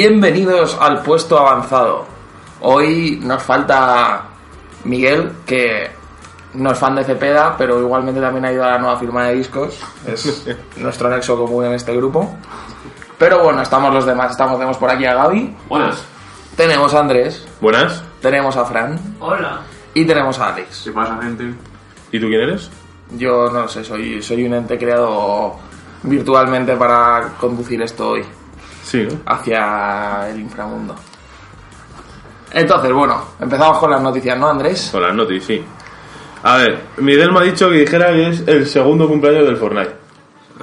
Bienvenidos al puesto avanzado. Hoy nos falta Miguel, que no es fan de Cepeda, pero igualmente también ha ido a la nueva firma de discos. Es nuestro nexo común en este grupo. Pero bueno, estamos los demás. Estamos, tenemos por aquí a Gaby, Buenas. tenemos a Andrés, Buenas. tenemos a Fran Hola. y tenemos a Alex. ¿Qué pasa, gente? ¿Y tú quién eres? Yo no lo sé, soy, soy un ente creado virtualmente para conducir esto hoy Sí, ¿no? hacia el inframundo. Entonces, bueno, empezamos con las noticias, ¿no, Andrés? Con las noticias, sí. A ver, Miguel me ha dicho que dijera que es el segundo cumpleaños del Fortnite.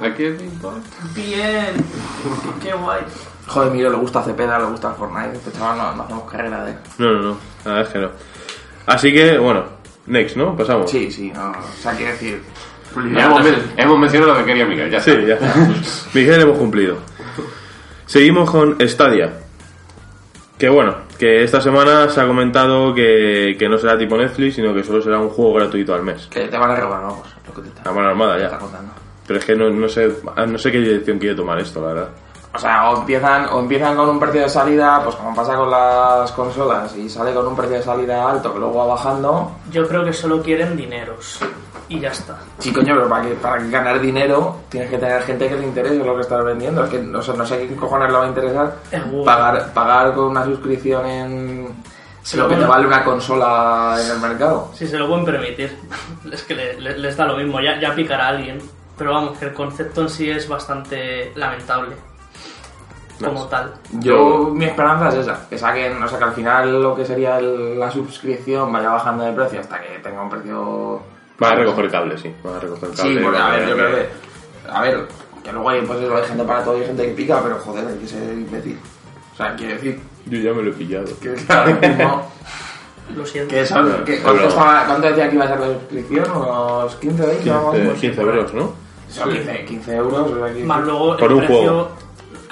¿A qué te importa? Bien. Qué guay. Joder, Miguel, le gusta Cepeda, le gusta Fortnite. Este chaval no, no hacemos carrera de él. No, no, no. La verdad es que no. Así que, bueno, next, ¿no? Pasamos. Sí, sí, no. O sea, quiero decir. Ya hemos, men- hemos mencionado lo que quería Miguel, ya Sí, ya está. Miguel, hemos cumplido. Seguimos con Stadia. Que bueno, que esta semana se ha comentado que, que no será tipo Netflix, sino que solo será un juego gratuito al mes. Que te van a robar, vamos. Lo que te está, La mano armada te ya. está contando. Pero es que no, no sé no sé qué dirección quiere tomar esto, la verdad. O sea, o empiezan, o empiezan con un precio de salida, pues como pasa con las consolas, y sale con un precio de salida alto que luego va bajando. Yo creo que solo quieren dineros. Y ya está. Sí, coño, pero para, que, para que ganar dinero tienes que tener gente que le interese lo que estás vendiendo. Es que no sé, no sé qué cojones le va a interesar pagar, pagar con una suscripción en Se lo que te vale una consola en el mercado. Si se lo pueden permitir. Es que le- le- les da lo mismo. Ya, ya picará a alguien. Pero vamos, que el concepto en sí es bastante lamentable. Como No. tal. Yo, mi esperanza es esa, que saquen, o sea, que al final lo que sería el- la suscripción vaya bajando de precio hasta que tenga un precio... Va a recoger cable, sí. Va a recoger cable. Sí, porque a ver, yo que- creo que... A ver, que luego hay, pues, hay gente para todo y gente que pica, pero joder, hay que ser imbécil. O sea, quiero decir Yo ya me lo he pillado. que ahora mismo... Lo siento. Que son, que- ¿cuánto, Pero- estaba- ¿Cuánto decía que iba a ser la suscripción? ¿Unos 15 20? algo así? 15, 15 euros, ¿no? Son 15, 15 euros. o sea, que- Más luego Por el un precio. juego.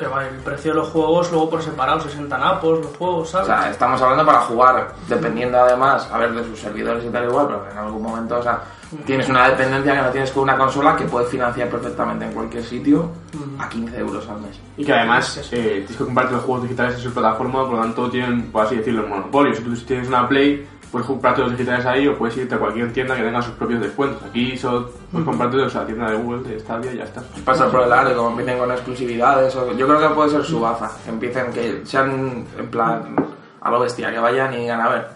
Que va, el precio de los juegos, luego por separado, 60 napos, los juegos, O ¿sabes? sea, estamos hablando para jugar, dependiendo además, a ver, de sus servidores y tal igual, pero en algún momento, o sea, tienes una dependencia que no tienes con una consola que puedes financiar perfectamente en cualquier sitio a 15 euros al mes. Y que además eh, tienes que comprarte los juegos digitales en su plataforma, por lo tanto tienen, por así decirlo, el monopolio. Si tú tienes una Play, puedes comprarte los digitales ahí o puedes irte a cualquier tienda que tenga sus propios descuentos. Aquí solo puedes comprarte o sea, la tienda de Google, de Stadia y ya está. Pasar por el área, como empiecen con exclusividades, o- yo creo que puede ser su baza, que empiecen, que sean en plan a lo bestia, que vayan y digan, a ver,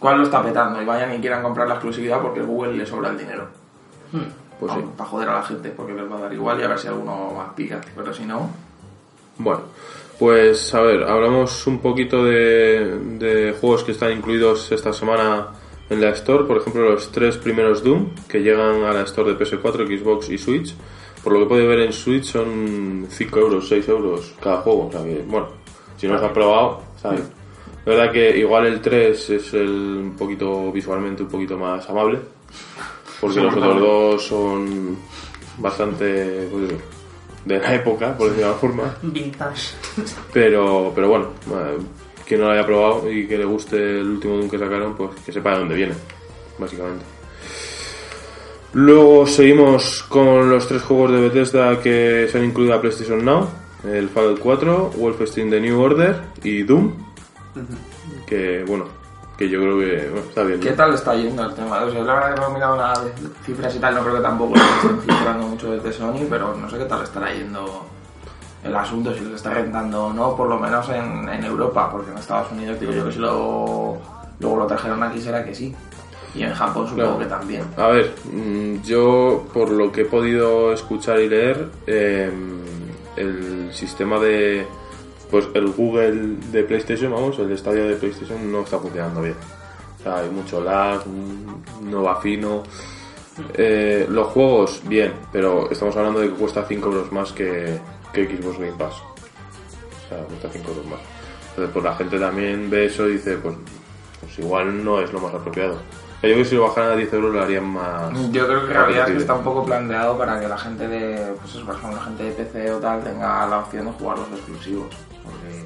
¿cuál lo está petando? Y vayan y quieran comprar la exclusividad porque Google le sobra el dinero. Pues sí. Para joder a la gente, porque les va a dar igual y a ver si alguno más pica, pero si no... Bueno, pues a ver, hablamos un poquito de, juegos que están incluidos esta semana en la Store. Por ejemplo, los tres primeros Doom que llegan a la Store de PS4, Xbox y Switch. Por lo que puede ver en Switch son 5 euros, 6 euros cada juego. O sea que, bueno, si no os ha probado, está bien. Verdad que igual el 3 es el un poquito visualmente un poquito más amable. Porque los otros dos son bastante pues, de la época, por decirlo de alguna forma. Vintage. Pero, pero bueno, eh, quien no lo haya probado y que le guste el último Doom que sacaron, pues que sepa de dónde viene, básicamente. Luego seguimos con los tres juegos de Bethesda que se han incluido a PlayStation Now. El Fallout 4, Wolfenstein The New Order y Doom. Que bueno, que yo creo que bueno, está bien. ¿Qué tal está yendo el tema? O sea, la verdad que no he mirado nada de cifras y tal, no creo que tampoco lo estén cifrando mucho desde Sony, pero no sé qué tal estará yendo el asunto, si les está rentando o no, por lo menos en, en Europa, porque en Estados Unidos digo yo que si lo, luego lo trajeron aquí será que sí. Y en Japón supongo Claro. que también. A ver, mm, yo por lo que he podido escuchar y leer, eh, el sistema de, pues el Google de PlayStation, vamos, el de Stadia de PlayStation no está funcionando bien. O sea, hay mucho lag, no va fino. Eh, los juegos, bien, pero estamos hablando de que cuesta 5 euros más que, que Xbox Game Pass. O sea, cuesta 5 euros más. Entonces, pues la gente también ve eso y dice, pues, pues igual no es lo más apropiado. Yo creo que si lo bajaran a 10 euros lo harían más... Yo creo que en realidad que está un poco planteado para que la gente de, pues eso, por ejemplo, la gente de PC o tal tenga la opción de jugar los exclusivos. Porque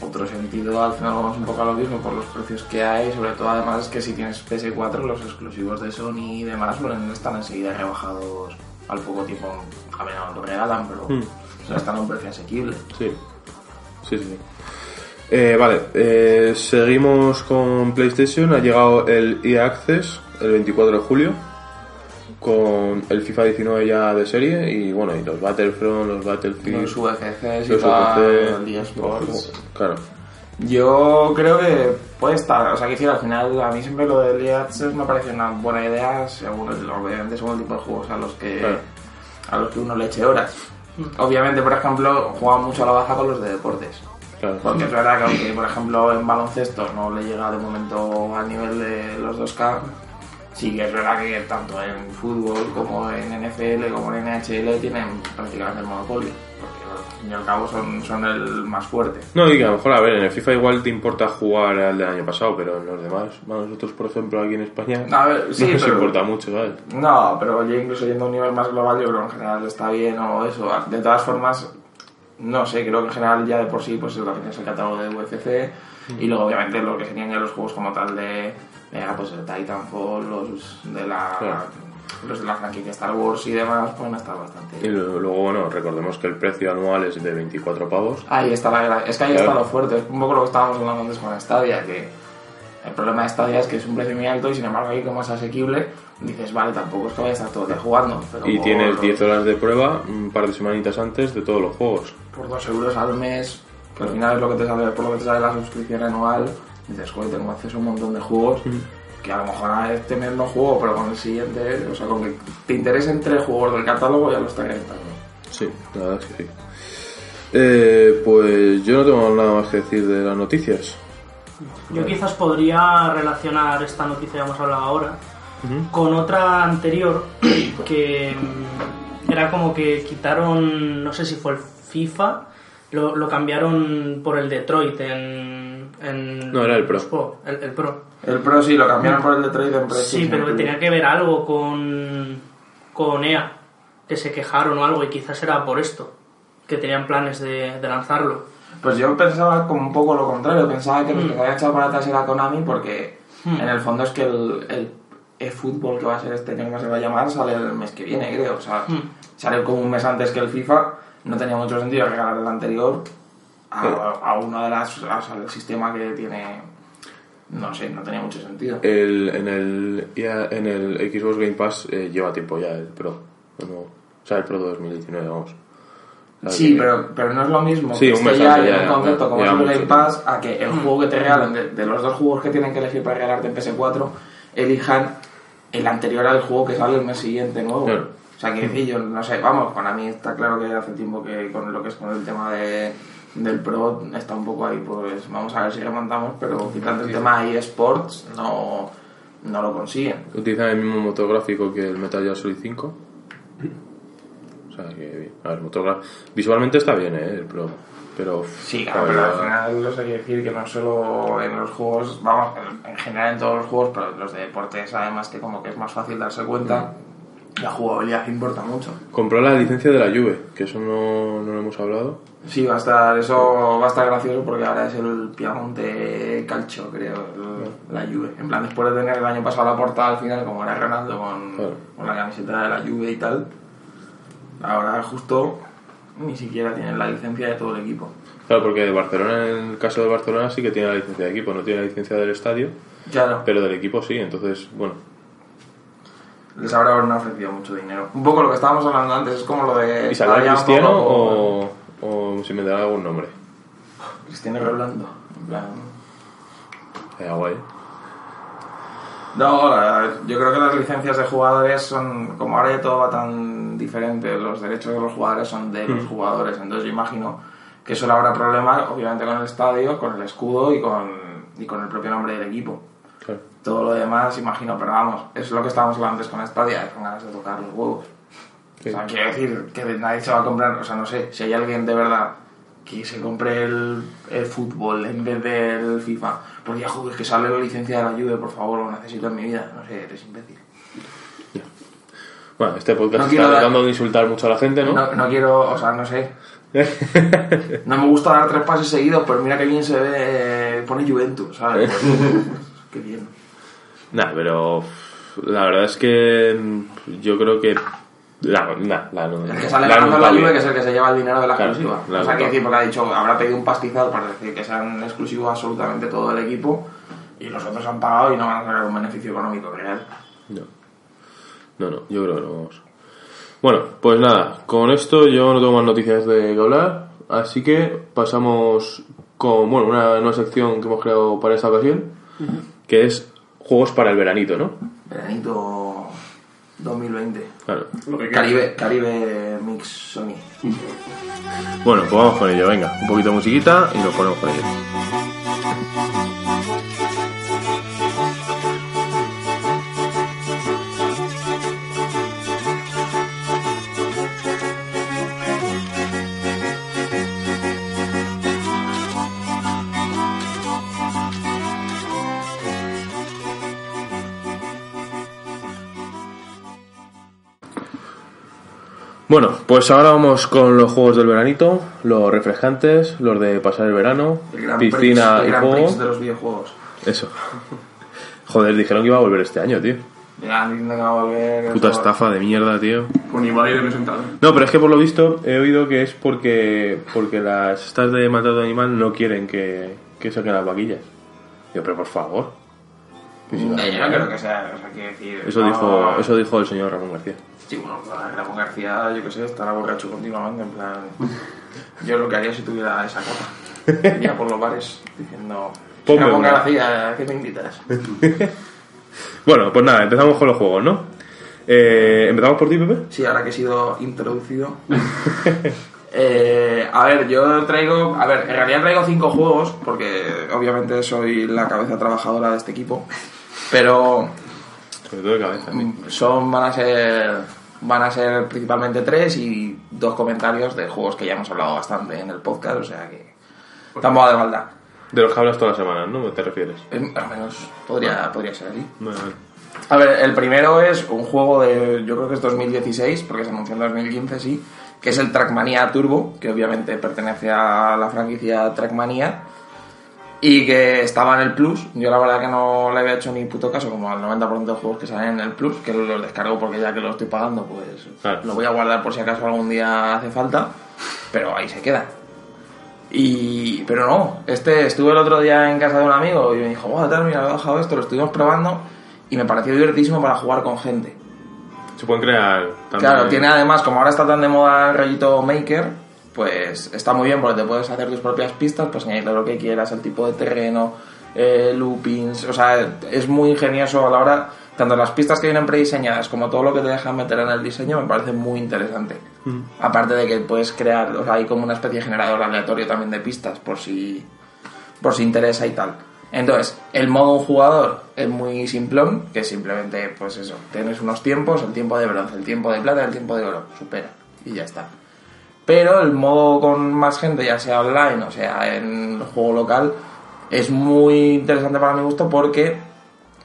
otro sentido, al final vamos un poco a lo mismo por los precios que hay, sobre todo además es que si tienes PS4 los exclusivos de Sony y demás suelen están enseguida rebajados al poco tiempo, a ver, no lo regalan, pero o sea, están a un precio asequible. Sí. Sí, sí. sí. Eh, vale, eh, seguimos con PlayStation. Ha llegado el EA Access el 24 de julio con el FIFA 19 ya de serie y bueno, y los Battlefront, los Battlefield, Los y los UFC, el eSports. Claro. Yo creo que puede estar, o sea, que decir, al final a mí siempre lo del Access me parece una buena idea, según el, obviamente según el tipo de juegos a los que Claro. a los que uno le eche horas. Obviamente, por ejemplo, juega mucho a la baja con los de deportes. claro. Porque es verdad que aunque, por ejemplo, en baloncesto no le llega de momento al nivel de los 2K, sí que es verdad que tanto en fútbol como en NFL como en NHL tienen prácticamente el monopolio. Porque al fin y al cabo son, son el más fuerte. No, y que a lo mejor, a ver, en el FIFA igual te importa jugar al del año pasado, pero en los demás, bueno, nosotros, por ejemplo, aquí en España, A ver, sí, no nos pero- importa mucho, ¿sabes? No, pero yo incluso yendo a un nivel más global, yo creo que en general está bien o eso. De todas formas, no sé, creo que en general ya de por sí pues es lo que tienes el catálogo de UFC y luego obviamente lo que serían ya los juegos como tal de, ah, pues el Titanfall, los de la Claro. los de la franquicia Star Wars y demás pueden estar bastante. Y luego, bueno, recordemos que el precio anual es de 24 pavos. Ahí está la es que ahí Claro. está lo fuerte, es un poco lo que estábamos hablando antes con Stadia, que el problema de Stadia es que es un precio muy alto y sin embargo ahí como es asequible, dices, vale, tampoco es que vaya a estar todo el día jugando. Pero Y por- tienes 10 horas de prueba un par de semanitas antes de todos los juegos. por 2 euros al mes, que al final es lo que te sale, por lo que te sale la suscripción anual, dices, joder, tengo acceso a un montón de juegos, que a lo mejor a este mes no juego, pero con el siguiente, o sea, con que te interesen tres juegos del catálogo ya lo está rentando. Sí, la verdad es que sí. Eh, pues yo no tengo nada más que decir de las noticias. Yo quizás podría relacionar esta noticia que hemos hablado ahora con otra anterior que mm, era como que quitaron, no sé si fue el FIFA, lo, lo cambiaron por el Detroit en... en No, era el Pro. El, el Pro. El Pro sí, lo cambiaron por el Detroit en Sí, pero que tenía que ver algo con, con EA, que se quejaron o algo y quizás era por esto, que tenían planes de, de lanzarlo. Pues yo pensaba como un poco lo contrario, pensaba que los que se habían echado para atrás era Konami porque Hmm. en el fondo es que el, el eFootball que va a ser este año que se va a llamar sale el mes que viene, creo. O sea, Hmm. sale como un mes antes que el FIFA, no tenía mucho sentido regalar el anterior a, a uno de las... o sea, el sistema que tiene... No sé, no tenía mucho sentido. El, en, el, ya en el Xbox Game Pass eh, lleva tiempo ya el Pro. O sea, el Pro 2019, vamos. Sí, pero, pero no es lo mismo Sí, que un esté ya en un concepto como es el Game. Pass a que el juego que te regalen de, de los dos juegos que tienen que elegir para regalarte en PS4 elijan el anterior al juego que sale el mes siguiente nuevo. Claro. O sea, que yo no sé, vamos, con a mí está claro que hace tiempo que con lo que es con el tema de, del Pro está un poco ahí, pues vamos a ver si remontamos, pero quitando el tema eSports no, no lo consiguen. Utilizan el mismo motor gráfico que el Metal Gear Solid 5. O sea, que bien. A ver, motor gra- Visualmente está bien, ¿eh? El Pro. Pero. Sí, claro, pero al final hay que decir que no solo en los juegos, vamos, en general en todos los juegos, pero los de deportes además que como que es más fácil darse cuenta, la jugabilidad importa mucho. Compró la licencia de la Juve, que eso no, no lo hemos hablado. Sí, va a estar, eso va a estar gracioso porque ahora es el Piamonte Calcio, creo, el- la Juve. En plan, después de tener el año pasado la portada al final, como era Ronaldo con, Claro. con la camiseta de la Juve y tal, ahora justo ni siquiera tienen la licencia de todo el equipo. Claro, porque de Barcelona, en el caso de Barcelona, sí que tiene la licencia de equipo, no tiene la licencia del estadio, Claro. pero del equipo sí, entonces, bueno. Les habrán ofrecido mucho dinero. Un poco lo que estábamos hablando antes, es como lo de... ¿Y saldrá todavía un Cristiano o, o si me dará algún nombre? Cristiano Rolando. En plan... Guay. No, la- yo creo que las licencias de jugadores son, como ahora ya todo va tan diferente, los derechos de los jugadores son de los jugadores, entonces yo imagino que solo habrá problema, obviamente, con el estadio, con el escudo y con, y con el propio nombre del equipo. Todo lo demás, imagino, pero vamos, es lo que estábamos hablando antes con Stadia, con ganas de tocar los huevos. Sí. O sea, quiero decir que nadie se va a comprar, o sea, no sé, si hay alguien de verdad que se compre el, el fútbol en vez del FIFA, porque ya joder, que sale la licencia de la Juve, por favor, lo necesito en mi vida, no sé, eres imbécil. Bueno, este podcast No está quiero dar- tratando de insultar mucho a la gente, ¿no? No, no quiero, o sea, no sé. No me gusta dar tres pases seguidos, pero mira que bien se ve, pone Juventus, ¿sabes? Pues, qué bien. Nah, pero la verdad es que mm, yo creo que La, la, la, no- El que sale la ganando la Juve, que es el que se lleva el dinero de la Claro, exclusiva. la o sea, que decir, porque ha dicho, habrá pedido un pastizal para decir que sean exclusivos absolutamente todo el equipo y los otros han pagado y no van a sacar un beneficio económico real. No. No, no, yo creo que no vamos. Bueno, pues nada, con esto yo no tengo más noticias de que hablar, así que pasamos con bueno, una nueva sección que hemos creado para esta ocasión, que es juegos para el veranito, ¿no? Veranito 2020. Claro. Caribe, Caribe Mix Sony. Bueno, pues vamos con ello, venga, un poquito de musiquita y nos ponemos con ello. Bueno, pues ahora vamos con los juegos del veranito, los refrescantes, los de pasar el verano, El piscina Prix, el y juego. Prix de los videojuegos. Eso. Joder, dijeron que iba a volver este año, tío. Ya que va a volver. Puta estafa de mierda, tío. Con Ibai de presentador. No, pero es que por lo visto he oído que es porque porque las estas de maltrato animal no quieren que, que saquen las vaquillas. Yo, pero por favor. Que si No, va a yo no creo que sea, o sea, decir. Eso no- dijo eso dijo el señor Ramón García. Sí, bueno, Ramón García, yo qué sé, estará borracho continuamente, en plan... Yo lo que haría si tuviera esa copa. Iría por los bares diciendo... Ponme Ramón una". García, ¿qué me invitas? Bueno, pues nada, empezamos con los juegos, ¿no? Eh, ¿Empezamos por ti, Pepe? Sí, ahora que he sido introducido. Eh, a ver, yo traigo. A ver, en realidad traigo cinco juegos, porque obviamente soy la cabeza trabajadora de este equipo. Pero Sobre todo de cabeza. son, van a ser. Van a ser principalmente tres y dos comentarios de juegos que ya hemos hablado bastante en el podcast, o sea que. Tampoco hace falta. De los que hablas todas las semanas, ¿no? ¿Te refieres? Eh, Al menos podría, podría ser así. Vale. A ver, el primero es un juego de, yo creo que es 2016, porque se anunció en 2015, sí, que es el Trackmania Turbo, que obviamente pertenece a la franquicia Trackmania, y que estaba en el Plus. Yo la verdad que no le había hecho ni puto caso, como al 90% de juegos que salen en el Plus, que los descargo porque ya que lo estoy pagando, pues Claro. lo voy a guardar por si acaso algún día hace falta, pero ahí se queda. Y, pero no, este estuve el otro día en casa de un amigo y me dijo, "Buah, tal, mira, he bajado esto, lo estuvimos probando y me pareció divertísimo para jugar con gente. Se pueden crear también. Claro, tiene además, como ahora está tan de moda el rollito maker, pues está muy bien porque te puedes hacer tus propias pistas, pues añadirle lo que quieras, el tipo de terreno, eh, loopings, o sea, es muy ingenioso a la hora, tanto las pistas que vienen prediseñadas como todo lo que te dejan meter en el diseño me parece muy interesante. Aparte de que puedes crear, o sea, hay como una especie de generador aleatorio también de pistas por si, por si interesa y tal. Entonces, el modo jugador es muy simplón, que simplemente, pues eso, tienes unos tiempos, el tiempo de bronce, el tiempo de plata, el tiempo de oro, supera, y ya está. Pero el modo con más gente, ya sea online o sea en el juego local, es muy interesante para mi gusto porque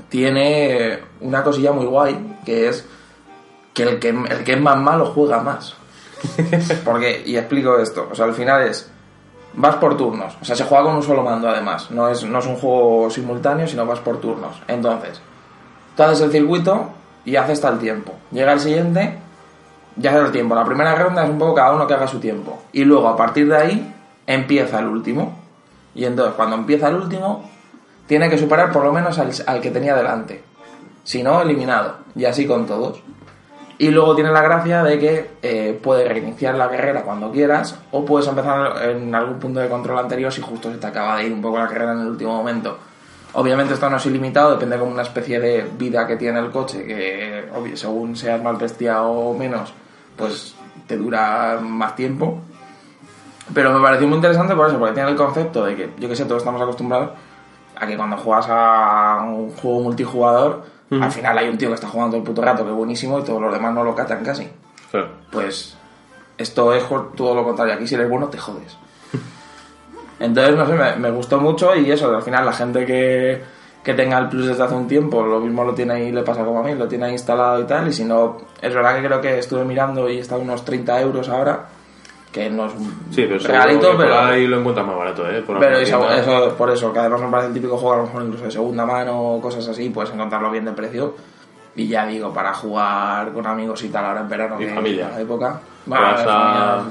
tiene una cosilla muy guay, que es que el que, el que es más malo juega más. Porque, y explico esto, o sea, al final es, vas por turnos, o sea, se juega con un solo mando además, no es, no es un juego simultáneo, sino vas por turnos. Entonces, tú haces el circuito y haces tal tiempo. Llega el siguiente, ya haces el tiempo. La primera ronda es un poco cada uno que haga su tiempo. Y luego, a partir de ahí, empieza el último. Y entonces, cuando empieza el último, tiene que superar por lo menos al, que tenía delante. Si no, eliminado. Y así con todos. Y luego tiene la gracia de que eh, puedes reiniciar la carrera cuando quieras o puedes empezar en algún punto de control anterior si justo se te acaba de ir un poco la carrera en el último momento. Obviamente esto no es ilimitado, depende como una especie de vida que tiene el coche, que obvio, según seas más bestia o menos, pues te dura más tiempo. Pero me pareció muy interesante por eso, porque tiene el concepto de que, yo que sé, todos estamos acostumbrados a que cuando juegas a un juego multijugador, al final hay un tío que está jugando todo el puto rato, que es buenísimo, y todos los demás no lo catan casi. Claro. Pues esto es todo lo contrario. Aquí si eres bueno te jodes. Entonces, no sé, me, me gustó mucho y eso, al final la gente que, que tenga el Plus desde hace un tiempo, lo mismo lo tiene ahí, le pasa como a mí, lo tiene ahí instalado y tal. Y si no, es verdad que creo que estuve mirando y está a unos 30 euros ahora, que no es un Sí, pero regalito, por pero... ahí lo encuentras más barato, ¿eh? Por Pero eso, eso, por eso, que además me parece el típico juego, a lo mejor incluso de segunda mano o cosas así, puedes encontrarlo bien de precio. Y ya digo, para jugar con amigos y tal ahora en verano, Y que familia. es la época. Bueno, vas a...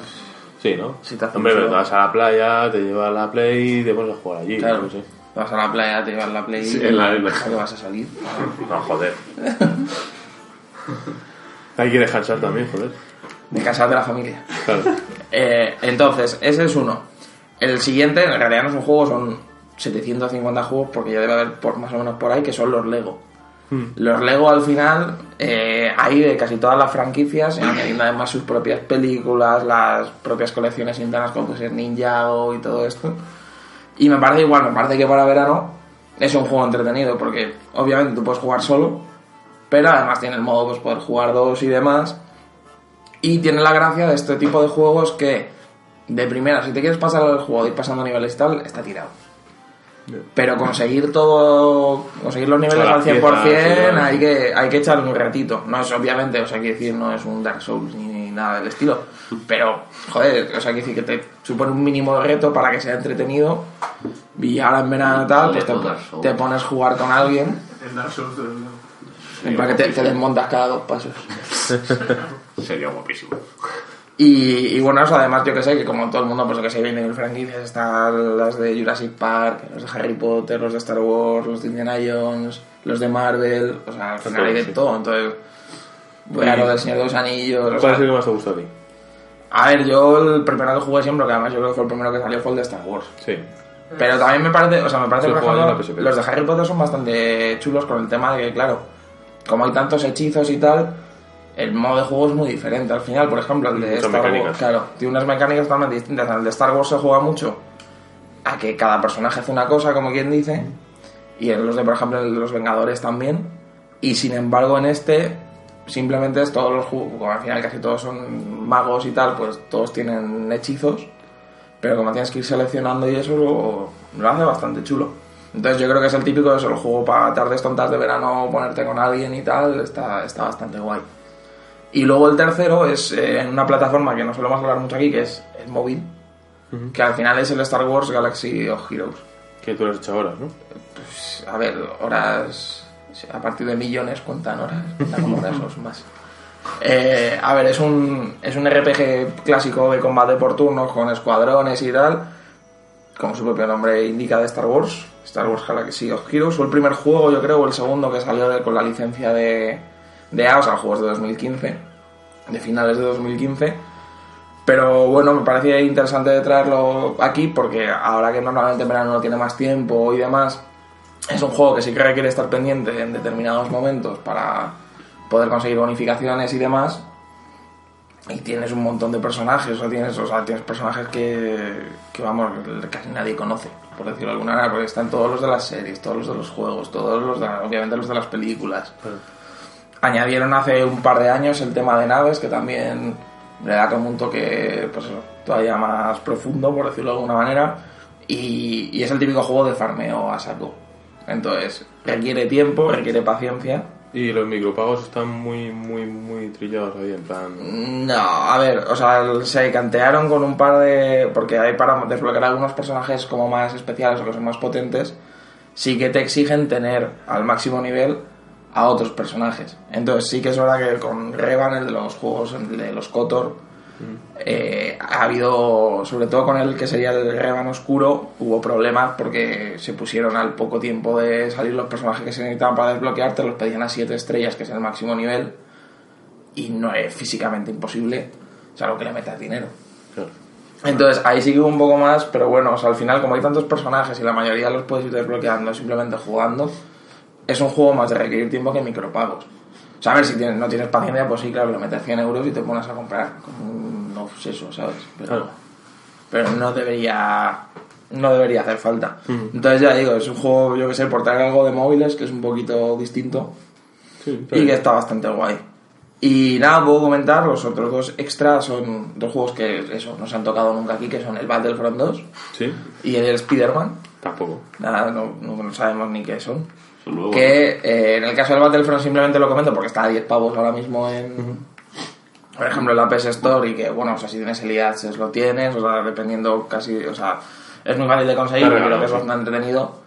Sí, ¿no? Si te Hombre, pero te vas a la playa, te llevas la play y te pones a jugar allí. Claro, no sé. Vas a la playa, te llevas la play Sí, en la arena. ¿a qué vas a salir? No, joder. Hay que descansar también, joder. De casa de la familia. Claro. Eh, entonces, ese es uno. El siguiente, en realidad no es un juego, son 750 juegos, porque ya debe haber por, más o menos por ahí, que son los Lego. Los Lego al final, eh, hay de casi todas las franquicias, y añadiendo además sus propias películas, las propias colecciones internas como puede ser Ninjago y todo esto. Y me parece igual, me parece que para verano es un juego entretenido, porque obviamente tú puedes jugar solo, pero además tiene el modo pues poder jugar dos y demás. Y tiene la gracia de este tipo de juegos que, de primera, si te quieres pasar el juego y ir pasando niveles y tal, está tirado. Pero conseguir todo, conseguir los niveles al las 100% piezas, hay que, hay que echar un ratito. No es obviamente, o sea, quiero decir, no es un Dark Souls ni nada del estilo. Pero, joder, o sea, quiero decir que te supone un mínimo de reto para que sea entretenido. Y ahora en verano tal, pues te, te pones a jugar con alguien En Dark Souls, en plan que te, te desmontas cada dos pasos. Sería guapísimo. Y, y bueno, eso además yo que sé, que como todo el mundo, pues lo que sé, viene mil franquicias, están las de Jurassic Park, los de Harry Potter, los de Star Wars, los de Indiana Jones, los de Marvel, o sea, al final hay de todo, entonces a lo del Señor de los Anillos, ¿Cuál es el que más te gusta a ti? a ver, yo el primero que jugué siempre, que además yo creo que fue el primero que salió, fue el de Star Wars. Sí. Pero también me parece, o sea, me parece, Sí, PSP. los de Harry Potter son bastante chulos con el tema de que, claro, como hay tantos hechizos y tal, el modo de juego es muy diferente. Al final, por ejemplo, el de Muchas Star mecánicas. Wars, claro, tiene unas mecánicas totalmente distintas. El de Star Wars se juega mucho a que cada personaje hace una cosa, como quien dice, y en los de, por ejemplo, en los Vengadores también. Y sin embargo, en este, simplemente es todos los juegos, como al final casi todos son magos y tal, pues todos tienen hechizos. Pero como tienes que ir seleccionando y eso, lo, lo hace bastante chulo. Entonces yo creo que es el típico de eso, el juego para tardes tontas de verano, ponerte con alguien y tal, está, está bastante guay. Y luego el tercero es eh, en una plataforma que no solemos hablar mucho aquí, que es el móvil, que al final es el Star Wars Galaxy of Heroes. Que tú lo has hecho ahora, ¿no? Pues, a ver, horas, a partir de millones cuentan horas, cuentan como o más. Eh, a ver, es un, es un RPG clásico de combate por turnos con escuadrones y tal, como su propio nombre indica de Star Wars, Star Wars Galaxy of Heroes, fue el primer juego, yo creo, o el segundo que salió con la licencia de, de A, o juegos de 2015, de finales de 2015. Pero bueno, me parecía interesante traerlo aquí porque ahora que normalmente en verano no tiene más tiempo y demás, es un juego que sí que requiere estar pendiente en determinados momentos para poder conseguir bonificaciones y demás. Y tienes un montón de personajes, o sea, tienes, o sea, tienes personajes que, que, vamos, casi nadie conoce, por decirlo de alguna manera, porque están todos los de las series, todos los de los juegos, todos los de, obviamente los de las películas. Añadieron hace un par de años el tema de naves, que también le da como un toque pues, eso, todavía más profundo, por decirlo de alguna manera. Y, y es el típico juego de farmeo a saco. Entonces, requiere tiempo, requiere paciencia. Y los micropagos están muy, muy, muy trillados ahí, en plan... No, a ver, o sea, se cantearon con un par de... Porque hay para desbloquear algunos personajes como más especiales o que son más potentes, sí que te exigen tener al máximo nivel a otros personajes. Entonces sí que es verdad que con Revan, el de los juegos, el de los Kotor, eh, ha habido, sobre todo con el que sería el Revan Oscuro, hubo problemas porque se pusieron al poco tiempo de salir los personajes que se necesitaban para desbloquearte, los pedían a 7 estrellas, que es el máximo nivel, y no es físicamente imposible, o sea, lo que le metas dinero. Claro. Entonces ahí sí que hubo un poco más, pero bueno, o sea, al final como hay tantos personajes y la mayoría los puedes ir desbloqueando simplemente jugando, es un juego más de requerir tiempo que micropagos. O sea, a ver, si tienes, no tienes paciencia, pues sí, claro, le metes 100 euros y te pones a comprar un obseso, ¿sabes? Pero, Claro. pero no debería no debería hacer falta. Entonces ya digo, es un juego, yo que sé, por traer algo de móviles, que es un poquito distinto Sí, y que está bastante guay. Y nada, puedo comentar, los otros dos extras son dos juegos que eso, no se han tocado nunca aquí, que son el Battlefront 2 Sí, y el Spider-Man. tampoco. Nada, no- no sabemos ni qué son. Nuevos. Que eh, en el caso del Battlefront simplemente lo comento porque está a 10 pavos ahora mismo en, por ejemplo, en la PS Store y que, bueno, o sea, si tienes el Access lo tienes, o sea, dependiendo casi, o sea, es muy fácil de conseguir, pero creo que es bastante entretenido.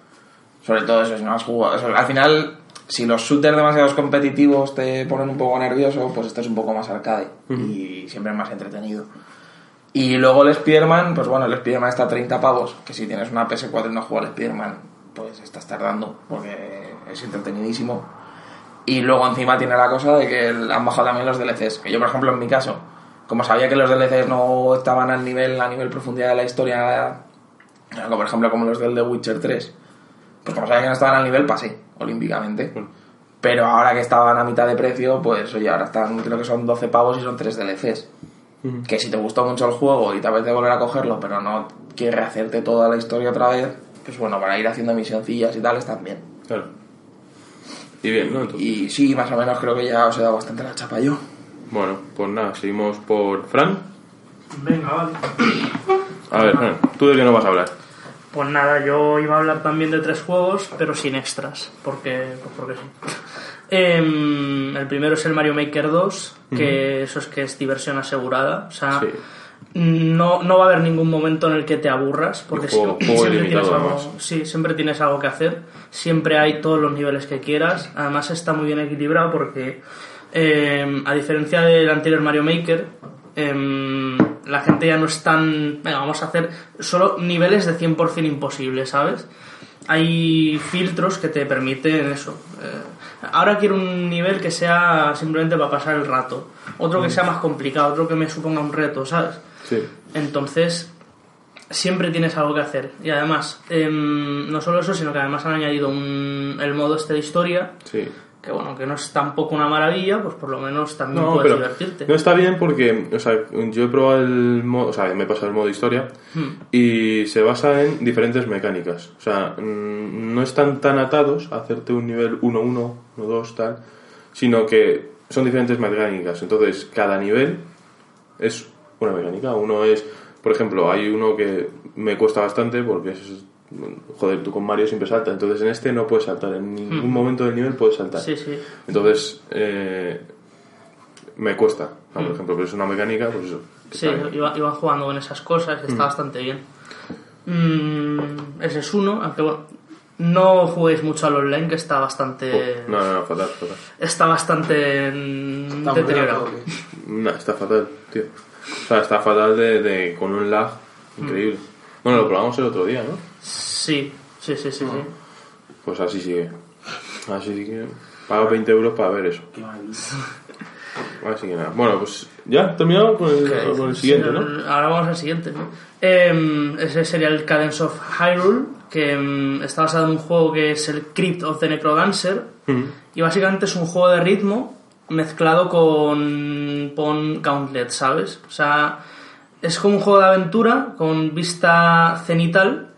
Sobre todo eso, si no has jugado. o sea, al final, si los shooters demasiados competitivos te ponen un poco nervioso, pues este es un poco más arcade y siempre es más entretenido. Y luego el Spider-Man, pues bueno, el Spider-Man está a 30 pavos, que si tienes una PS4 y no juegas al Spider-Man, pues estás tardando, porque es entretenidísimo. Y luego encima tiene la cosa de que han bajado también los DLCs. Que yo, por ejemplo, en mi caso, como sabía que los DLCs no estaban al nivel, a nivel profundidad de la historia, como por ejemplo como los del The Witcher 3, pues como sabía que no estaban al nivel, pasé olímpicamente. Pero ahora que estaban a mitad de precio, pues oye, ahora están, creo que son 12 pavos y son 3 DLCs. Que si te gustó mucho el juego y te apetece volver a cogerlo, pero no quieres hacerte toda la historia otra vez, pues bueno, para ir haciendo misioncillas y tal, están bien. Claro. Y bien, ¿no? Entonces, Y sí, más o menos creo que ya os he dado bastante la chapa yo. Bueno, pues nada, seguimos por Fran. Venga, vale. A ver, Fran, ¿tú de qué no vas a hablar? Pues nada, yo iba a hablar también de tres juegos, pero sin extras, porque, pues porque sí. Em, el primero es el Mario Maker 2, que eso es que es diversión asegurada. O sea, Sí. No, no va a haber ningún momento en el que te aburras, porque juego- siempre, juego siempre ilimitado, tienes algo, sí, siempre tienes algo que hacer. Siempre hay todos los niveles que quieras. Además está muy bien equilibrado porque, em, a diferencia del anterior Mario Maker, em, la gente ya no es tan... Venga, vamos a hacer solo niveles de 100% imposibles, ¿sabes? Hay filtros que te permiten eso. Eh, ahora quiero un nivel que sea simplemente para pasar el rato. Otro que sea más complicado, otro que me suponga un reto, ¿sabes? Sí. Entonces, siempre tienes algo que hacer. Y además, em, no solo eso, sino que además han añadido un- el modo este de historia, Sí. que bueno, que no es tampoco una maravilla, pues por lo menos también No, puedes pero divertirte. no está bien porque, o sea, yo he probado el modo, o sea, me he pasado el modo historia Hmm. y se basa en diferentes mecánicas. O sea, mm, no están tan atados a hacerte un nivel 1-1, 1-2, tal, sino que son diferentes mecánicas. Entonces, cada nivel es una mecánica. Uno es, por ejemplo, hay uno que me cuesta bastante porque es, joder, tú con Mario siempre saltas. Entonces, en este no puedes saltar. En ningún momento del nivel puedes saltar. Hmm. Sí, sí. Entonces, eh, me cuesta, ¿no? por ejemplo, pero es una mecánica, pues eso. Hmm. Sí, iba- iban jugando con esas cosas está bastante bien. Mm, ese es uno, aunque bueno, no juguéis mucho al online, que está bastante. Oh, no, no, no, fatal, fatal. Está bastante mm, Está deteriorado. bien, No, está fatal, tío. O sea, está fatal de, de- con un lag increíble. Bueno, lo probamos el otro día, ¿no? Sí, sí, sí, sí. sí. Pues así sigue. Así sigue. Pago 20 euros para ver eso. Así que nada. Bueno, pues ya, terminado con el, con el siguiente, ¿no? Sí, Ahora vamos al siguiente. ¿no? Em, ese sería el Cadence of Hyrule, que em, está basado en un juego que es el Crypt of the Necrodancer. Y básicamente es un juego de ritmo mezclado con Pon Gauntlet, ¿sabes? O sea, es como un juego de aventura con vista cenital,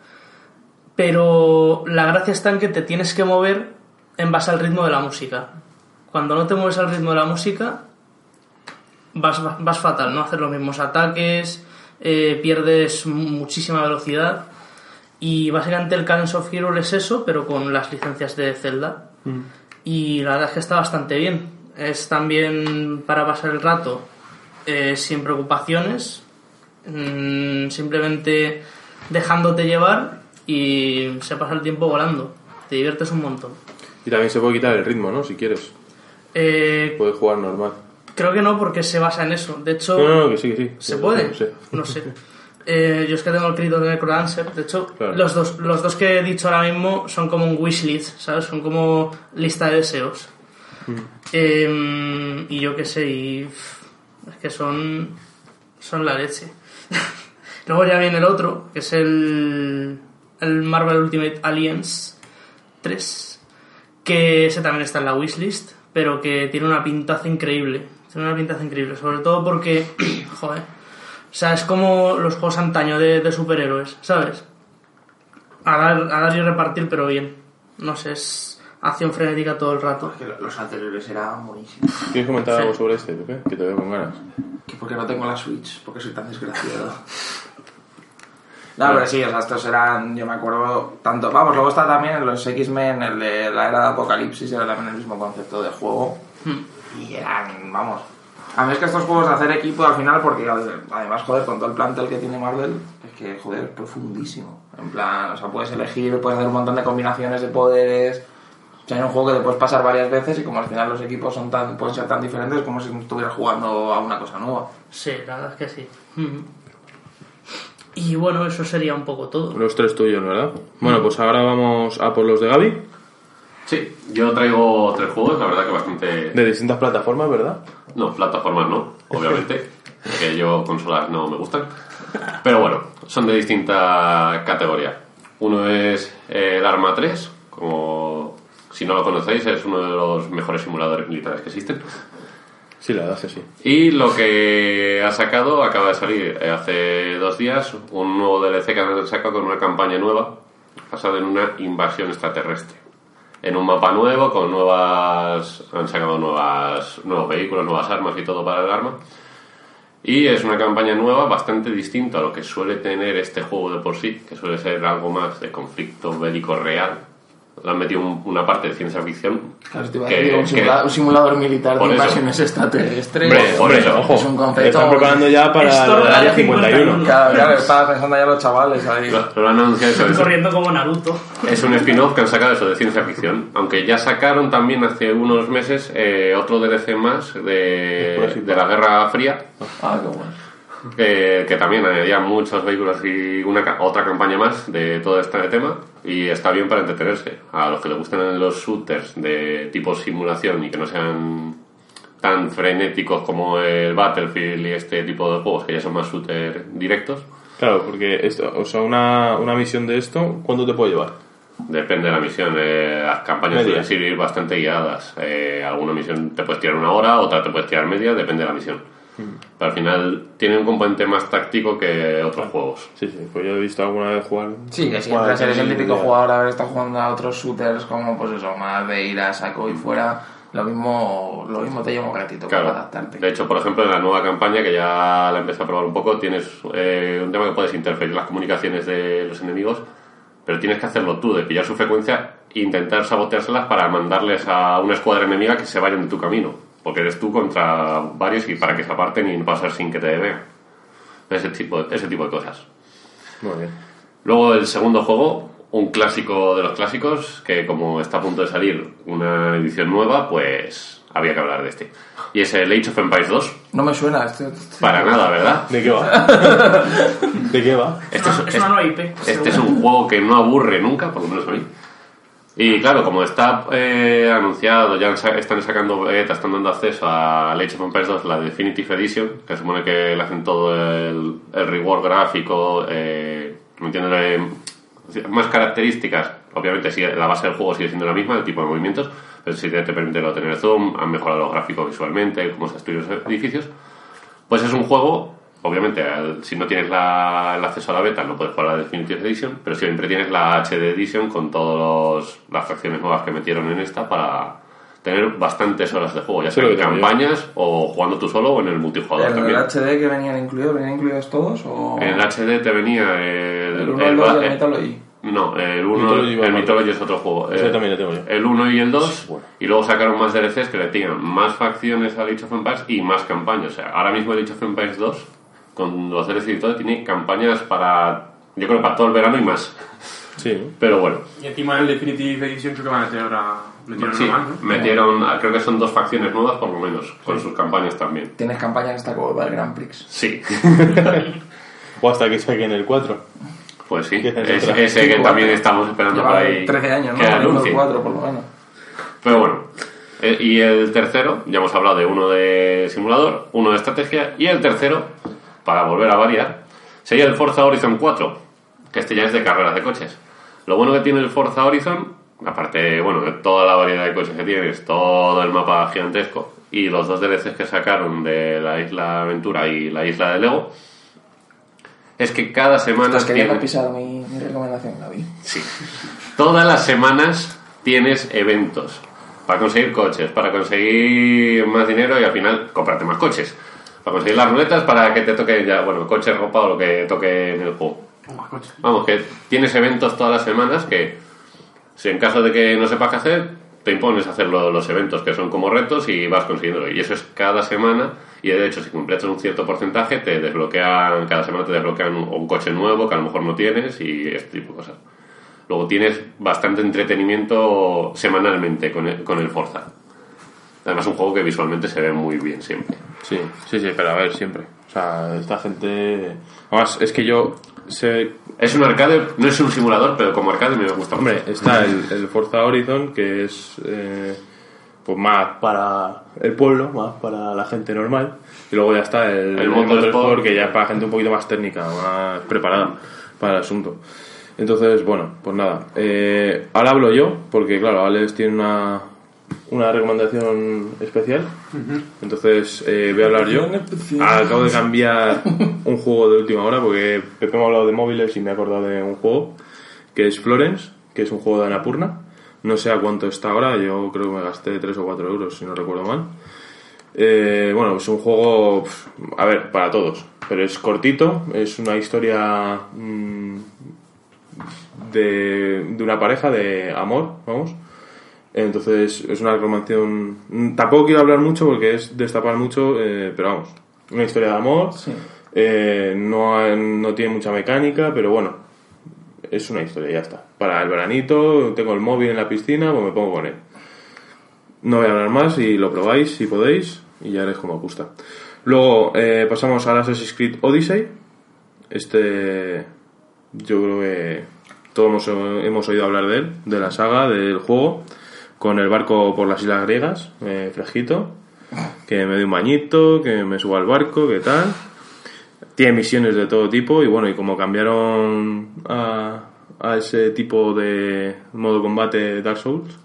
pero la gracia está en que te tienes que mover en base al ritmo de la música. Cuando no te mueves al ritmo de la música, vas, vas fatal, ¿no? Hacer los mismos ataques, eh, pierdes muchísima velocidad. Y básicamente el Cadence of Hero es eso, pero con las licencias de Zelda. Y la verdad es que está bastante bien. Es también para pasar el rato eh, sin preocupaciones, mm, simplemente dejándote llevar y se pasa el tiempo volando. Te diviertes un montón. Y también se puede quitar el ritmo, ¿no? Si quieres. Eh, Puedes jugar normal. creo que no, porque se basa en eso. De hecho, No, no, no, que sí, que sí. ¿Se puede? No sé. Eh, yo es que tengo el crédito de Necrodancer. De hecho, Claro. los, dos, los dos que he dicho ahora mismo son como un wishlist, ¿sabes? Son como lista de deseos. Mm. Eh, y yo qué sé, y es que son, son la leche. Luego ya viene el otro, que es el, el Marvel Ultimate Alliance 3, que ese también está en la wishlist, pero que tiene una pintaza increíble. Tiene una pintaza increíble, sobre todo porque, joder, o sea, es como los juegos antaño de, de superhéroes, ¿sabes? A dar, a dar y repartir, pero bien. No sé, es acción frenética todo el rato. Porque los anteriores eran buenísimos. ¿Quieres comentar Sí. algo sobre este, Pepe? Que te veo con ganas. Que porque no tengo la Switch, porque soy tan desgraciado. No, pero sí, o sea, estos eran, yo me acuerdo, tanto, vamos, luego está también en los X-Men, el de la era de Apocalipsis, era también el mismo concepto de juego. Y eran, vamos, a mí es que estos juegos de hacer equipo al final, porque además, joder, con todo el plantel que tiene Marvel, es que, joder, es profundísimo. En plan, o sea, puedes elegir, puedes hacer un montón de combinaciones de poderes. O sea, es un juego que te puedes pasar varias veces y como al final los equipos son tan, pueden ser tan diferentes como si estuvieras jugando a una cosa nueva. Sí, la verdad es que sí. Y bueno, eso sería un poco todo. Los tres tuyos, ¿verdad? Bueno, pues ahora vamos a por los de Gaby, Sí, yo traigo tres juegos, la verdad que bastante... de distintas plataformas, ¿verdad? No, plataformas no, obviamente, que yo consolas no me gustan. Pero bueno, son de distinta categoría. Uno es eh, el Arma 3, como si no lo conocéis, es uno de los mejores simuladores militares que existen. Sí, la verdad es que sí. Y lo que ha sacado, acaba de salir eh, hace dos días, un nuevo DLC que han sacado con una campaña nueva, basada en una invasión extraterrestre. En un mapa nuevo, con nuevas. han sacado nuevas, nuevos vehículos, nuevas armas y todo para el arma. Y es una campaña nueva bastante distinta a lo que suele tener este juego de por sí, que suele ser algo más de conflicto bélico real. Le han metido un- una parte de ciencia ficción. Claro, te iba a que- decir, un, que- simula- un simulador militar de invasiones extraterrestres. Hombre, por eso, Ojo, es un concepto. están preparando ya para el área Área 51. Claro, claro, estaba pensando ya los chavales ahí. Lo, lo han anunciado eso, eso. Corriendo como Naruto. Es un spin-off que han sacado eso de ciencia ficción. Aunque ya sacaron también hace unos meses eh, otro DLC más de, de la Guerra Fría. Ah, qué bueno. Que, que también añadía muchos vehículos y una otra campaña más de todo este tema. Y está bien para entretenerse. A los que les gusten los shooters de tipo simulación y que no sean tan frenéticos como el Battlefield y este tipo de juegos, que ya son más shooter directos. Claro, porque esto, o sea, una, una misión de esto, ¿cuánto te puede llevar? Depende de la misión. eh, las campañas suelen ir bastante guiadas. Eh, alguna misión te puedes tirar una hora, otra te puedes tirar media, depende de la misión. Pero al final tiene un componente más táctico que otros juegos. Sí, sí, pues yo he visto alguna vez jugar. Sí, que si jugar entras eres el típico ya. jugador a ver está jugando a otros shooters como pues eso, más de ir a saco y fuera, lo mismo, lo mismo te lleva un ratito Claro. para adaptarte. De hecho, por ejemplo, en la nueva campaña, que ya la empecé a probar un poco, tienes eh, un tema que puedes interferir las comunicaciones de los enemigos, pero tienes que hacerlo tú, de pillar su frecuencia e intentar saboteárselas para mandarles a una escuadra enemiga que se vayan de tu camino. Porque eres tú contra varios y para que se aparten y no pasar sin que te vean. Ese tipo, ese tipo de cosas. Muy bien. Luego el segundo juego, un clásico de los clásicos, que como está a punto de salir una edición nueva, pues había que hablar de este. Y es el Age of Empires 2. No me suena este. Para nada, ¿verdad? ¿De qué va? ¿De qué va? Este Es una nueva IP. este es un juego que no aburre nunca, por lo menos a mí. Y claro, como está eh, anunciado, ya están sacando beta, están dando acceso a Age of Empires 2, la Definitive Edition, que supone que le hacen todo el, el reward gráfico, eh. Eh, más características. Obviamente sí, la base del juego sigue siendo la misma, el tipo de movimientos, pero sí te, te permite tener zoom, han mejorado los gráficos visualmente, cómo se destruyen los edificios. Pues es un juego, obviamente, al- si no tienes la- el acceso a la beta no puedes jugar a la Definitive Edition, pero siempre tienes la HD Edition con todas las fracciones nuevas que metieron en esta para tener bastantes horas de juego, ya sea Sí, en campañas o jugando tú solo o en el multijugador ¿El también. HD que venían incluidos, venían incluidos todos? O... En el HD te venía el, el 1, el 2 y ba- el Mythology. no, el 1 Mythology va el. Mythology es otro juego. Ese Eh, también lo tengo yo. El 1 y el 2, bueno. y luego sacaron más DLCs que le tiran más facciones a Age of Empires y más campañas. O sea, ahora mismo el Age of Empires 2, con los DLCs y todo, tiene campañas para, yo creo, para todo el verano y más. Sí. Pero bueno, Y encima el Definitive Edition creo que van a meter ahora. Metieron sí, una más, ¿no? metieron, creo que son dos facciones nuevas por lo menos, con sus campañas también. Tienes campañas hasta como para el Grand Prix. Sí, O hasta que saquen el 4. pues sí, es ese que también estamos esperando por Lleva ahí. 13 años, ¿no? que anuncien. 4 por lo menos. Pero bueno, eh, y el tercero, ya hemos hablado de uno de simulador, uno de estrategia, y el tercero, para volver a variar, sería el Forza Horizon 4, que este ya es de carreras de coches. Lo bueno que tiene el Forza Horizon, aparte, bueno, de toda la variedad de coches que tienes, todo el mapa gigantesco, y los dos DLCs que sacaron de la Isla Aventura y la Isla de Lego, es que cada semana Estás queriendo tiene- pisar mi, mi recomendación, Gaby. Sí. Todas las semanas tienes eventos para conseguir coches, para conseguir más dinero y al final comprarte más coches. Para conseguir las ruletas para que te toque ya, bueno, coche, ropa o lo que toque en el juego. Vamos, que tienes eventos todas las semanas que, si en caso de que no sepas qué hacer, te impones a hacer lo- los eventos que son como retos y vas consiguiéndolo. Y eso es cada semana. Y de hecho, si completas un cierto porcentaje, te desbloquean, cada semana te desbloquean un, un coche nuevo que a lo mejor no tienes y este tipo de cosas. Luego tienes bastante entretenimiento semanalmente con el, con el Forza. Además, un juego que visualmente se ve muy bien siempre. Sí, sí, sí, pero a ver, siempre. O sea, esta gente. Además, es que yo sé. Es un arcade, no es un simulador, pero como arcade me gusta mucho. Hombre, está el, el Forza Horizon, que es. eh, pues más para el pueblo, más para la gente normal. Y luego ya está el, El. Motorsport, que ya es para gente un poquito más técnica, más preparada para el asunto. Entonces, bueno, pues nada. Eh, ahora hablo yo, porque claro, Alex tiene una, una recomendación especial. Entonces, eh, voy a hablar yo. Acabo de cambiar un juego de última hora, porque Pepe me ha hablado de móviles y me he acordado de un juego, que es Florence, que es un juego de Anapurna. No sé a cuánto está ahora, yo creo que me gasté 3 o 4 euros, si no recuerdo mal. Eh, bueno, es un juego, a ver, para todos, pero es cortito, es una historia mm, de, de una pareja de amor, vamos. Entonces es una mm, Tampoco quiero hablar mucho porque es destapar mucho, eh, pero vamos, una historia de amor. eh, no, no tiene mucha mecánica, pero bueno, es una historia, ya está. Para el veranito, tengo el móvil en la piscina, pues me pongo con él. No voy a hablar más y lo probáis si podéis y ya veréis cómo os gusta. Luego eh, pasamos al Assassin's Creed Odyssey. Este, yo creo que todos hemos, hemos oído hablar de él, de la saga, del juego, con el barco por las islas griegas, eh, fresquito, que me dé un bañito, que me suba al barco, que tal. Tiene misiones de todo tipo y bueno, y como cambiaron a, a ese tipo de modo combate Dark Souls,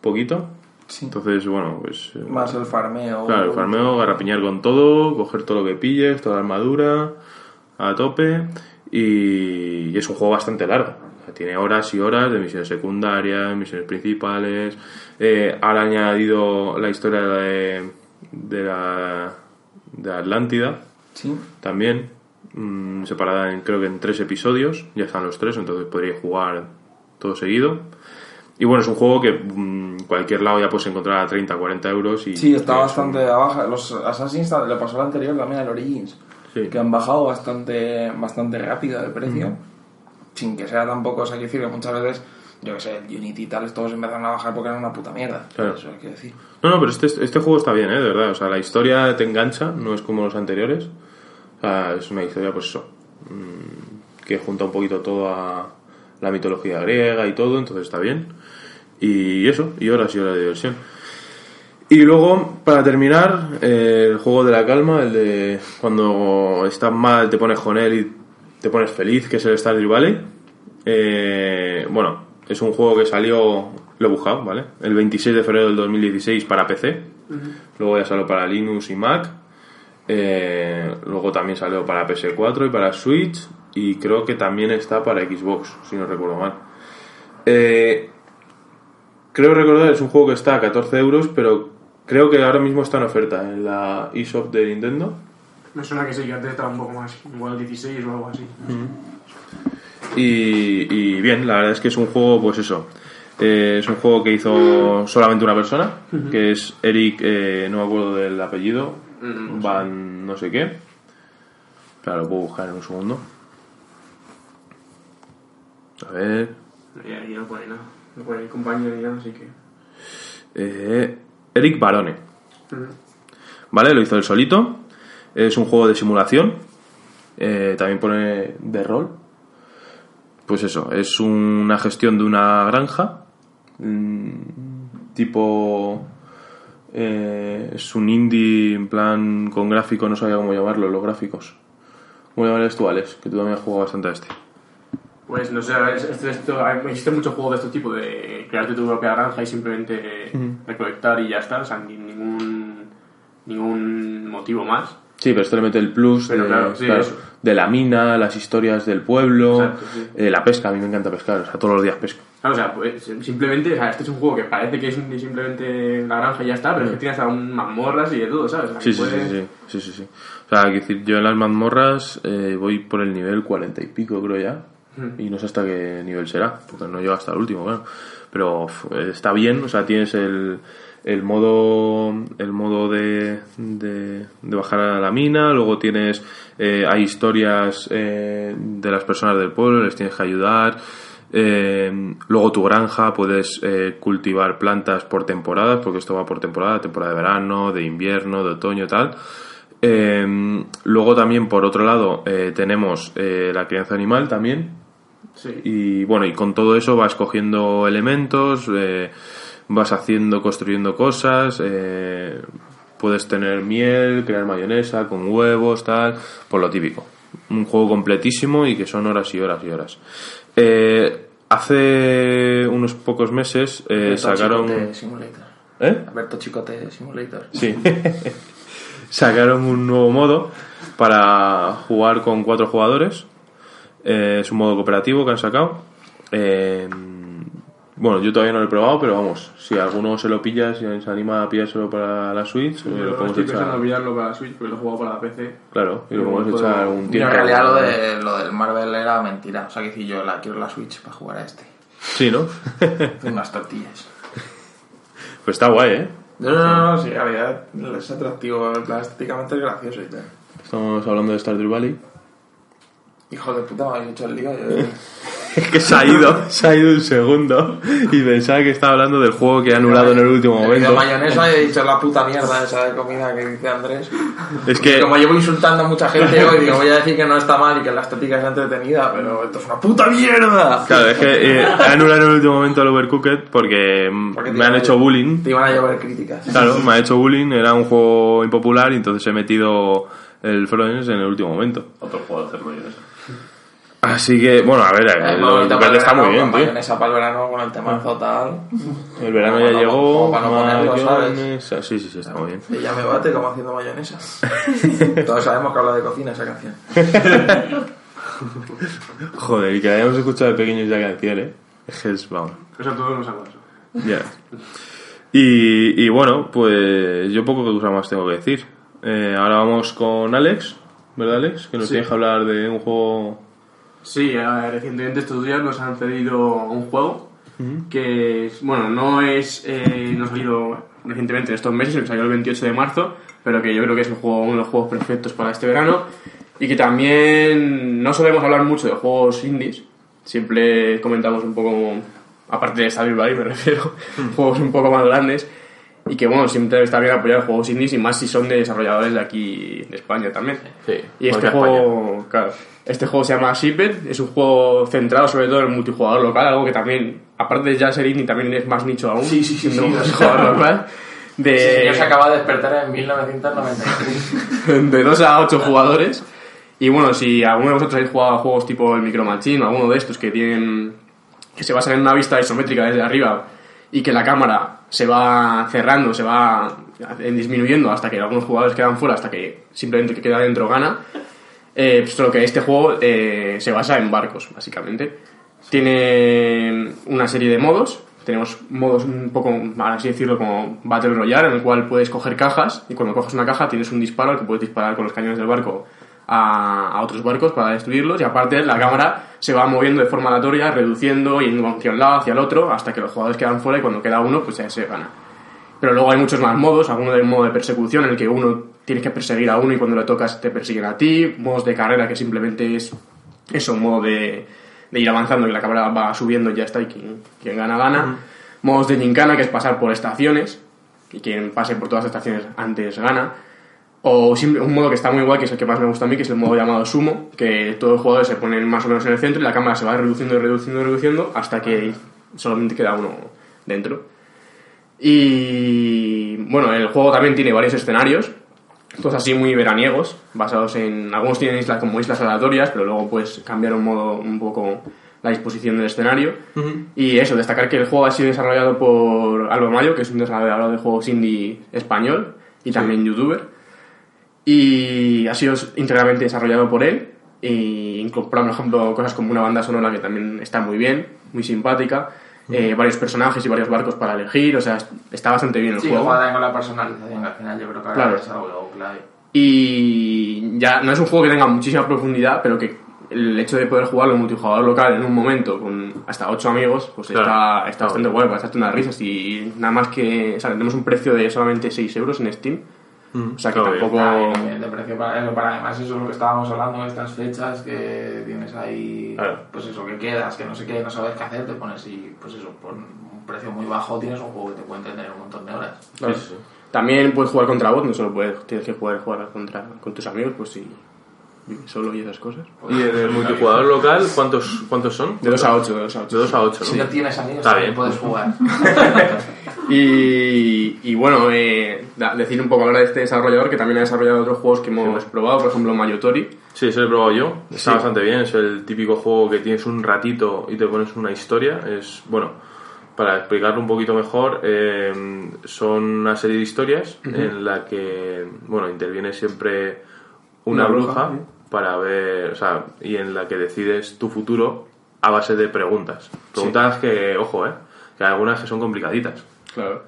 poquito. Sí. Entonces, bueno, pues... eh, Más el farmeo. Claro, el farmeo, garrapiñar con todo, coger todo lo que pilles, toda la armadura, a tope. Y, y es un juego bastante largo. Tiene horas y horas de misiones secundarias, misiones principales. Eh, han añadido la historia de, de la de Atlántida Sí. también, mm, separada en, creo que en tres episodios. Ya están los tres, entonces podríais jugar todo seguido. Y bueno, es un juego que mm, cualquier lado ya puedes encontrar a 30, 40 euros. Y Sí, está es bastante a baja. Los Assassins le pasó al anterior también al Origins. Sí. Que han bajado bastante, bastante rápido el precio. Sin que sea tampoco, o sea, decir que muchas veces, yo que sé, el Unity y tal, todos empezaron a bajar porque eran una puta mierda. Claro. Eso hay que decir. No, no, pero este, este juego está bien, ¿eh? De verdad. O sea, la historia te engancha, no es como los anteriores. O sea, es una historia, pues eso, mm, que junta un poquito toda la mitología griega y todo, entonces está bien. Y eso, y horas y horas de diversión. Y luego, para terminar, eh, el juego de la calma, el de cuando estás mal te pones con él y te pones feliz, que es el Stardew Valley. Eh, bueno, es un juego que salió, lo he buscado, ¿vale? El 26 de febrero del 2016 para PC. Luego ya salió para Linux y Mac. Eh, luego también salió para PS4 y para Switch. Y creo que también está para Xbox, si no recuerdo mal. Eh, creo recordar, es un juego que está a 14 euros, pero creo que ahora mismo está en oferta en la eShop de Nintendo. Me suena que sí, que antes estaba un poco más, igual 16 o algo así. Y, y bien, la verdad es que es un juego, pues eso. eh, es un juego que hizo solamente una persona, que es Eric, eh, no me acuerdo del apellido, Mm, Van no sé qué. Claro, lo puedo buscar en un segundo. A ver. No pone nada. No pone compañero ni nada, así que. eh, Eric Barone. ¿Vale? Lo hizo él solito. Es un juego de simulación. Eh, también pone de rol. Pues eso, es una gestión de una granja. mm, tipo. eh, es un indie en plan con gráfico, no sabía cómo llamarlo, los gráficos. ¿Cómo llamarías tú, Alex? Que tú también has jugado bastante a este. Pues no sé, esto, esto, existen muchos juegos de este tipo de crearte tu propia granja y simplemente recolectar y ya está, o sea, ni- ningún, ningún motivo más. Sí, pero esto le mete el plus Pero de, claro, sí, eso. de la mina, las historias del pueblo, Exacto, sí. eh, la pesca. A mí me encanta pescar, o sea, todos los días pesco. Claro, o sea, pues, simplemente, o sea, este es un juego que parece que es simplemente la granja y ya está, pero es que tiene hasta un mazmorras y de todo, ¿sabes? O sea, Sí, que sí, sí, puedes- sí, sí, sí, sí. O sea, quiero decir, yo en las mazmorras eh, voy por el nivel cuarenta y pico, creo ya. Y no sé hasta qué nivel será, porque no llego hasta el último, claro. Pero está bien, o sea, tienes el, el modo el modo de, de, de bajar a la mina, luego tienes, eh, hay historias eh, de las personas del pueblo, les tienes que ayudar. Eh, luego tu granja, puedes cultivar plantas por temporadas, porque esto va por temporada, temporada de verano, de invierno, de otoño, tal. Luego también, por otro lado, tenemos la crianza animal también. Sí. Y bueno, y con todo eso vas cogiendo elementos, vas haciendo, construyendo cosas, eh, puedes tener miel, crear mayonesa con huevos, tal, por lo típico. Un juego completísimo y que son horas y horas y horas. Eh, hace unos pocos meses eh, sacaron... Chicote Simulator. ¿Eh? Alberto Chicote Simulator. Sí. Sacaron un nuevo modo para jugar con cuatro jugadores. Eh, es un modo cooperativo que han sacado. Eh, bueno, yo todavía no lo he probado, pero vamos, si alguno se lo pilla, si se anima a pillárselo para la Switch, eh, lo Yo podemos estoy pensando echar. pillarlo para la Switch porque lo he jugado para la PC. Claro, y lo podemos puedo- echar un Yo tiempo. en realidad lo, de, lo del Marvel era mentira. O sea, que decir yo la quiero la Switch para jugar a este. Sí, ¿no? Unas tortillas. pues está guay, ¿eh? No, no, no, no, sí, en realidad es atractivo, en plan, estéticamente es gracioso y tal. Estamos hablando de Stardew Valley. Hijo de puta, me habéis hecho el lío. Yo, Es que se ha ido, se ha ido un segundo y pensaba que estaba hablando del juego que ha anulado en el último momento. pedido mayonesa y he dicho la puta mierda esa de comida que dice Andrés. Es que Como llevo insultando a mucha gente hoy, digo, voy a decir que no está mal y que la estética es entretenida, pero esto es una puta mierda. Claro, es que eh, he anulado en el último momento el Overcooked porque Porque me han hecho bullying. Te iban a llevar críticas. Claro, me ha hecho bullying, era un juego impopular y entonces he metido el Florence en el último momento. Otro juego de hacer mayonesa. Así que, bueno, a ver, el el está muy bien, tío. mayonesa para el verano con el temazo tal. El verano ya llegó, como para no ponerlo, ¿sabes? mayonesa- Sí, sí, sí, está muy bien. Ella me bate como haciendo mayonesa. Todos sabemos que habla de cocina esa canción. Joder, y que hayamos escuchado de pequeños ya canción, ¿eh? Es que vamos. Eso a todos nos ha pasado. Ya. Y, y bueno, pues yo poco cosa más tengo que decir. Eh, ahora vamos con Alex, ¿verdad Alex? Que nos Sí. tienes que hablar de un juego... Sí, recientemente estos días nos han cedido un juego que, bueno, no es, eh, no ha salido recientemente en estos meses, que salió el 28 de marzo, pero que yo creo que es un juego, uno de los juegos perfectos para este verano y que también no solemos hablar mucho de juegos indies, siempre comentamos un poco, aparte de Stardew Valley me refiero, juegos un poco más grandes y que bueno, siempre está bien apoyar juegos indies y más si son de desarrolladores de aquí de España también. Sí, Y este juego, claro, este juego se llama Shipped, es un juego centrado sobre todo en el multijugador local, algo que también, aparte de ya ser indie, también es más nicho aún. Sí, sí, sí, siendo sí, multijugador local. De, Ese señor se acaba de despertar en 1993. de 2 a 8 jugadores. Y bueno, si alguno de vosotros habéis jugado a juegos tipo el Micro Machine o alguno de estos que tienen que se basan en una vista isométrica desde arriba y que la cámara se va cerrando, se va disminuyendo hasta que algunos jugadores quedan fuera, hasta que simplemente que queda dentro gana. Eh, pues que este juego eh, se basa en barcos, básicamente. Tiene una serie de modos. Tenemos modos un poco, así decirlo, como Battle Royale, en el cual puedes coger cajas y cuando coges una caja tienes un disparo al que puedes disparar con los cañones del barco a, a otros barcos para destruirlos y aparte la cámara se va moviendo de forma aleatoria, reduciendo y yendo hacia un lado, hacia el otro, hasta que los jugadores quedan fuera y cuando queda uno, pues ya se gana. Pero luego hay muchos más modos, alguno de modo de persecución en el que uno tiene que perseguir a uno y cuando le tocas te persiguen a ti, modos de carrera que simplemente es eso, un modo de, de ir avanzando que la cámara va subiendo y ya está y quien, quien gana gana. Modos de gincana que es pasar por estaciones y quien pase por todas las estaciones antes gana. O un modo que está muy guay, que es el que más me gusta a mí, que es el modo llamado sumo, que todos los jugadores se ponen más o menos en el centro y la cámara se va reduciendo y reduciendo y reduciendo hasta que solamente queda uno dentro. Y bueno, el juego también tiene varios escenarios, todos así muy veraniegos, basados en. Algunos tienen islas como islas aleatorias, pero luego puedes cambiar un modo un poco la disposición del escenario. Y eso, destacar que el juego ha sido desarrollado por Alba Mayo, que es un desarrollador de juegos indie español y también youtuber. Y ha sido íntegramente desarrollado por él. Y incluso, por ejemplo, cosas como una banda sonora que también está muy bien, muy simpática. eh, varios personajes y varios barcos para elegir, o sea, está bastante bien el Sí, juego. juega con la personalización, al final yo creo que Claro. es algo clave. Y ya no es un juego que tenga muchísima profundidad, pero que el hecho de poder jugarlo en multijugador local en un momento con hasta 8 amigos, pues Claro. está, está bastante guay para echarte unas risas. Y nada más que. O sea, tenemos un precio de solamente 6 euros en Steam. Mm, o sea que tampoco... Ah, y de precio para además eso es lo que estábamos hablando, estas fechas que tienes ahí, Claro. pues eso, que quedas, que no sé qué, no sabes qué hacer, te pones y pues eso, por un precio muy bajo tienes un juego que te puede entretener un montón de horas. Sí, sí, sí. También puedes jugar contra bot, no solo puedes, tienes que jugar, jugar contra, con tus amigos, pues si vives solo y esas cosas. Y en el multijugador local, ¿cuántos, cuántos son? De 2 a 8, de 2 a De 8. 2 a 8, Si ¿no? no tienes amigos, Está también bien. puedes jugar. Y, y bueno, eh, decir un poco ahora de este desarrollador que también ha desarrollado otros juegos que hemos probado, por ejemplo Mayotori. Sí, ese lo he probado yo. Está Sí. bastante bien. Es el típico juego que tienes un ratito y te pones una historia. Es, bueno, para explicarlo un poquito mejor, eh, son una serie de historias en la que, bueno, interviene siempre una, Una bruja, bruja, para ver, o sea, y en la que decides tu futuro a base de preguntas. Preguntas que, ojo, eh, que algunas que son complicaditas. Claro.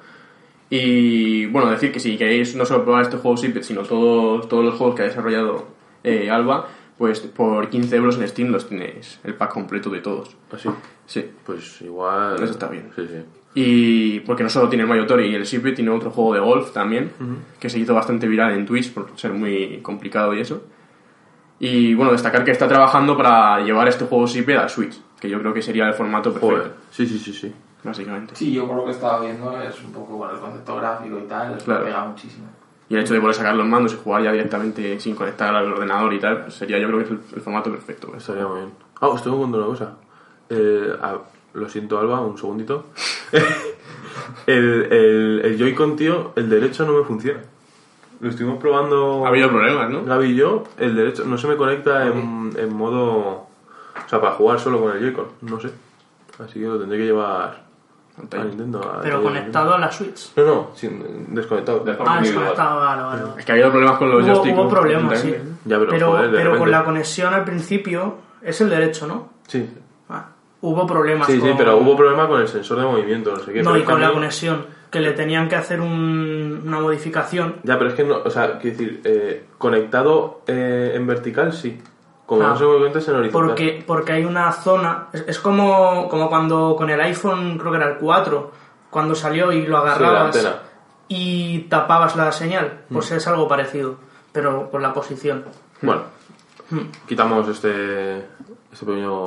Y bueno, decir que si queréis no solo probar este juego sino todos, todos los juegos que ha desarrollado eh, Alba, pues por 15 euros en Steam los tenéis el pack completo de todos. Así. Sí. Pues igual. Eso está bien. Sí, sí. Y porque no solo tiene el Mayotori y el Sipet, tiene otro juego de golf también, que se hizo bastante viral en Twitch por ser muy complicado y eso. Y bueno, destacar que está trabajando para llevar este juego Sipet a Switch, que yo creo que sería el formato perfecto, Joder. Sí, sí, sí, sí. básicamente. Sí, yo por lo que estaba viendo es un poco, bueno, el concepto gráfico y tal, Claro. pega muchísimo. Y el hecho de poder sacar los mandos y jugar ya directamente sin conectar al ordenador y tal, pues sería yo creo que es el, el formato perfecto. pues. Estaría muy bien. Ah, os tengo que contar una cosa. Eh, lo siento, Alba, un segundito. el, el, el Joy-Con, tío, el derecho no me funciona. Lo estuvimos probando. Ha habido problemas, ¿no? Gaby y yo, el derecho no se me conecta en, en modo. O sea, para jugar solo con el Joy-Con, no sé. Así que lo tendré que llevar a Nintendo. a- Pero a- conectado a la Switch. No, no, sin, desconectado. De forma Ah, individual. desconectado, vale, vale. vale. Es que ha habido problemas con los Hubo, joysticks. hubo problemas, sí. Ya, pero, Pero, joder, de pero con la conexión al principio es el derecho, ¿no? Sí, Ah, hubo problemas sí, sí, con... pero hubo problema con el sensor de movimiento, no sé qué. No, pero y con la conexión, que le tenían que hacer un- una modificación. Ya, pero es que no, o sea, quiero decir, eh, conectado eh, en vertical sí. Como Ah. no se conecta en horizontal. Porque, porque hay una zona... Es, es como, como cuando con el iPhone, creo que era el 4, cuando salió y lo Sí, la agarrabas y tapabas la señal. Pues Mm. es algo parecido, pero con la posición. Bueno, Hmm. quitamos este, este pequeño...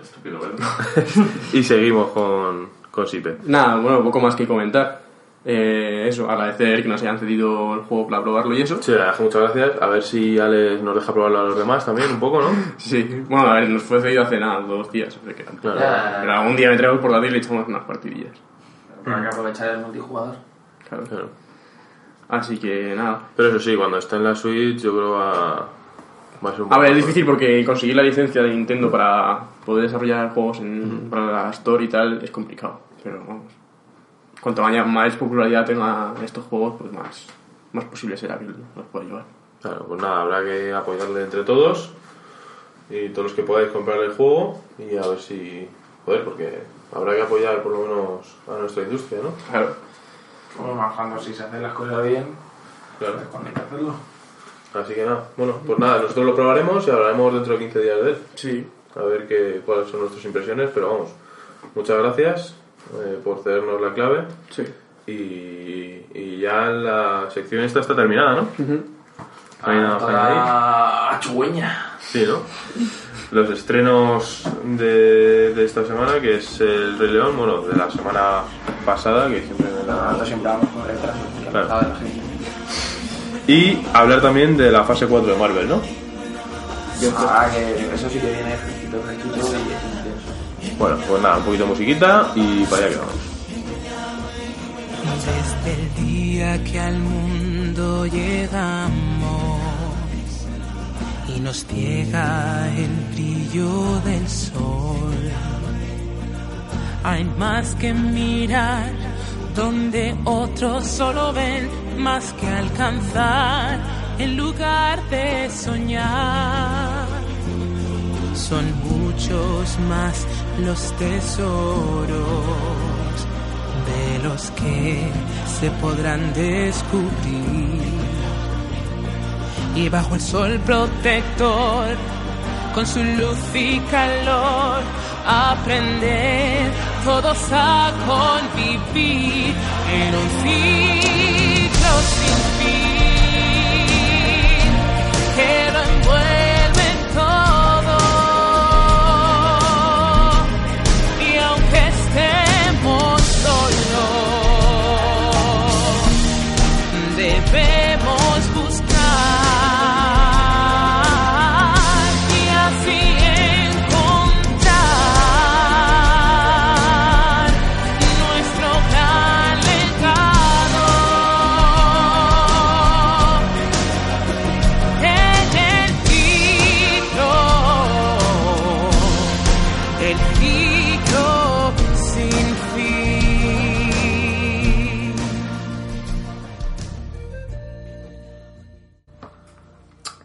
Estúpido, ¿verdad? y seguimos con, con Sipe. Nada, bueno, poco más que comentar. Eh, eso, agradecer que nos hayan cedido el juego para probarlo y eso. Sí, muchas gracias. A ver si Alex nos deja probarlo a los demás también, un poco, ¿no? Sí, bueno, a ver, nos fue cedido hace nada, dos días. o sea que- Claro. Pero algún día me traigo el portátil y le echamos unas partidillas. Hay que aprovechar el multijugador. Claro. Claro. Así que nada. Pero eso sí, cuando esté en la Switch yo creo a A poco ver, es difícil porque conseguir la licencia de Nintendo para poder desarrollar juegos en, para la Store y tal es complicado. Pero vamos. Cuanto más, más popularidad tengan estos juegos, pues más, más posible será que los pueda llevar. Claro, pues nada, habrá que apoyarle entre todos y todos los que podáis comprar el juego y a ver si... Joder, porque habrá que apoyar por lo menos a nuestra industria, ¿no? Claro. Como más cuando si se hacen las cosas bien, Claro. pues cuando hay que hacerlo. Así que nada, bueno, pues nada, nosotros lo probaremos y hablaremos dentro de 15 días de él. Sí. A ver qué, cuáles son nuestras impresiones, pero vamos, muchas gracias eh, por cedernos la clave Sí. y, y ya la sección esta está terminada, ¿no? No hay nada más que añadir. Toda a chugüeña. Sí, ¿no? Los estrenos de, de esta semana, que es el Rey León, bueno, de la semana pasada, que siempre me la... Nosotros siempre vamos con retraso. Claro. la gente. Y hablar también de la fase 4 de Marvel, ¿no? Ah, que eso sí que viene fresquito, fresquito y intenso. Bueno, pues nada, un poquito de musiquita y para allá que vamos. Desde el día que al mundo llegamos y nos ciega el brillo del sol, hay más que mirar donde otros solo ven, más que alcanzar en lugar de soñar. Son muchos más los tesoros de los que se podrán descubrir. Y bajo el sol protector, con su luz y calor, aprender todos a convivir en un ciclo sin fin. que lo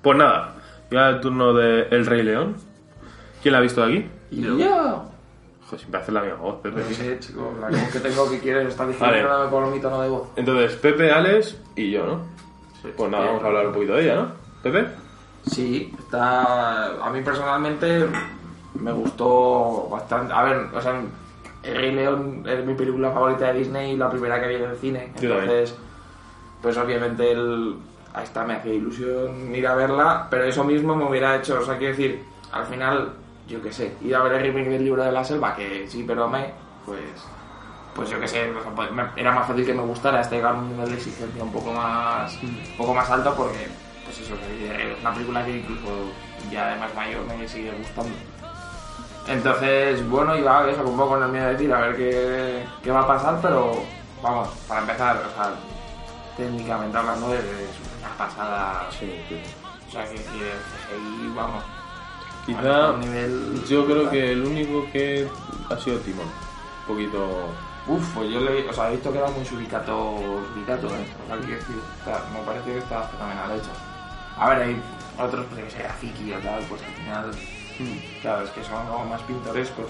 Pues nada, ya el turno de El Rey León. ¿Quién la ha visto de aquí? Yo. Joder, siempre hace la misma voz, Pepe. No sé, chico, la voz que tengo que quieres estar Vale. diciendo nada por mi tono de voz. Entonces, Pepe, Alex y yo, ¿no? Pues nada, vamos a hablar un poquito de ella, ¿no? Pepe. Sí, está. A mí personalmente me gustó bastante. A ver, o sea, El Rey León es mi película favorita de Disney y la primera que vi en el cine. Yo también. Entonces, pues obviamente el. Ahí está, me hacía ilusión ir a verla, pero eso mismo me hubiera hecho, o sea, quiero decir, al final, yo qué sé, ir a ver el remake del libro de la selva, que sí, pero me, pues, pues yo qué sé, pues, era más fácil que me gustara este llegar a un nivel de exigencia un poco más, un poco más alto, porque, pues eso, que es una película que incluso ya además mayor me sigue gustando. Entonces, bueno, iba eso, un poco con el miedo de decir a ver qué, qué va a pasar, pero vamos, para empezar, o sea, técnicamente hablando es una pasada. O sea, que decir, el CGI, vamos. Quizá a nivel- yo creo que el único que ha sido Timón. Un poquito... Uf, pues yo le, o sea, he visto que era muy subicato, subicato, ¿eh? O sea, está- me parece que está fenomenal hecho. A ver, hay otros, pues que sea Fiki o tal, pues al final, claro, es que son como más pintorescos.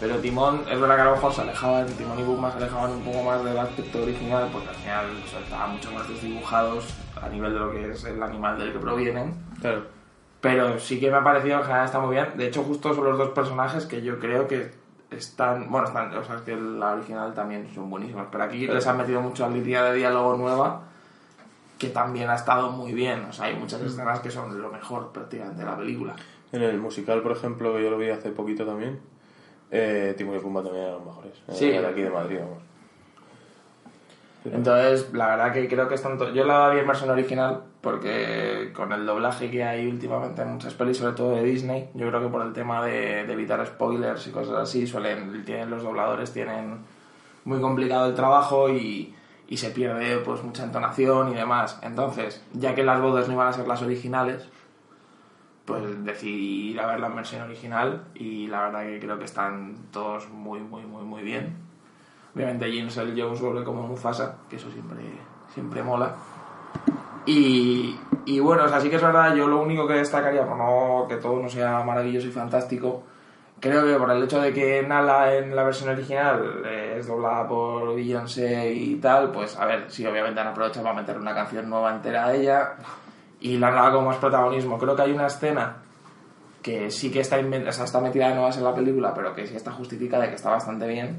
Pero Timón, es verdad que a lo mejor se alejaban, Timón y Pumba se alejaban un poco más del aspecto original, porque al final o sea, estaban mucho más desdibujados a nivel de lo que es el animal del que provienen. Claro. Pero sí que me ha parecido en general está muy bien. De hecho, justo son los dos personajes que yo creo que están. Bueno, están. O sea, es que la original también son buenísimos. Pero aquí les han metido mucha línea de diálogo nueva que también ha estado muy bien. O sea, hay muchas escenas que son lo mejor prácticamente de la película. En el musical, por ejemplo, que yo lo vi hace poquito también, eh, Timón y Pumba también eran los mejores. Eh, Sí. De aquí de Madrid, vamos. Entonces, la verdad que creo que es tanto. Yo la vi en versión original porque con el doblaje que hay últimamente en muchas pelis, sobre todo de Disney, yo creo que por el tema de, de evitar spoilers y cosas así, suelen, tienen, los dobladores tienen muy complicado el trabajo y, y se pierde pues mucha entonación y demás. Entonces, ya que las voces no iban a ser las originales, pues decidí ir a ver la versión original y la verdad que creo que están todos muy, muy, muy, muy bien. Obviamente James Earl Jones vuelve como Mufasa, que eso siempre, siempre mola. Y, y bueno, o sea, sí que es verdad, yo lo único que destacaría, por no que todo no sea maravilloso y fantástico, creo que por el hecho de que Nala en la versión original es doblada por Beyoncé y tal, pues a ver, sí, obviamente han aprovechado para meter una canción nueva entera a ella y la han dado como más protagonismo. Creo que hay una escena que sí que está, o sea, está metida de nuevas en la película, pero que sí está justificada y que está bastante bien.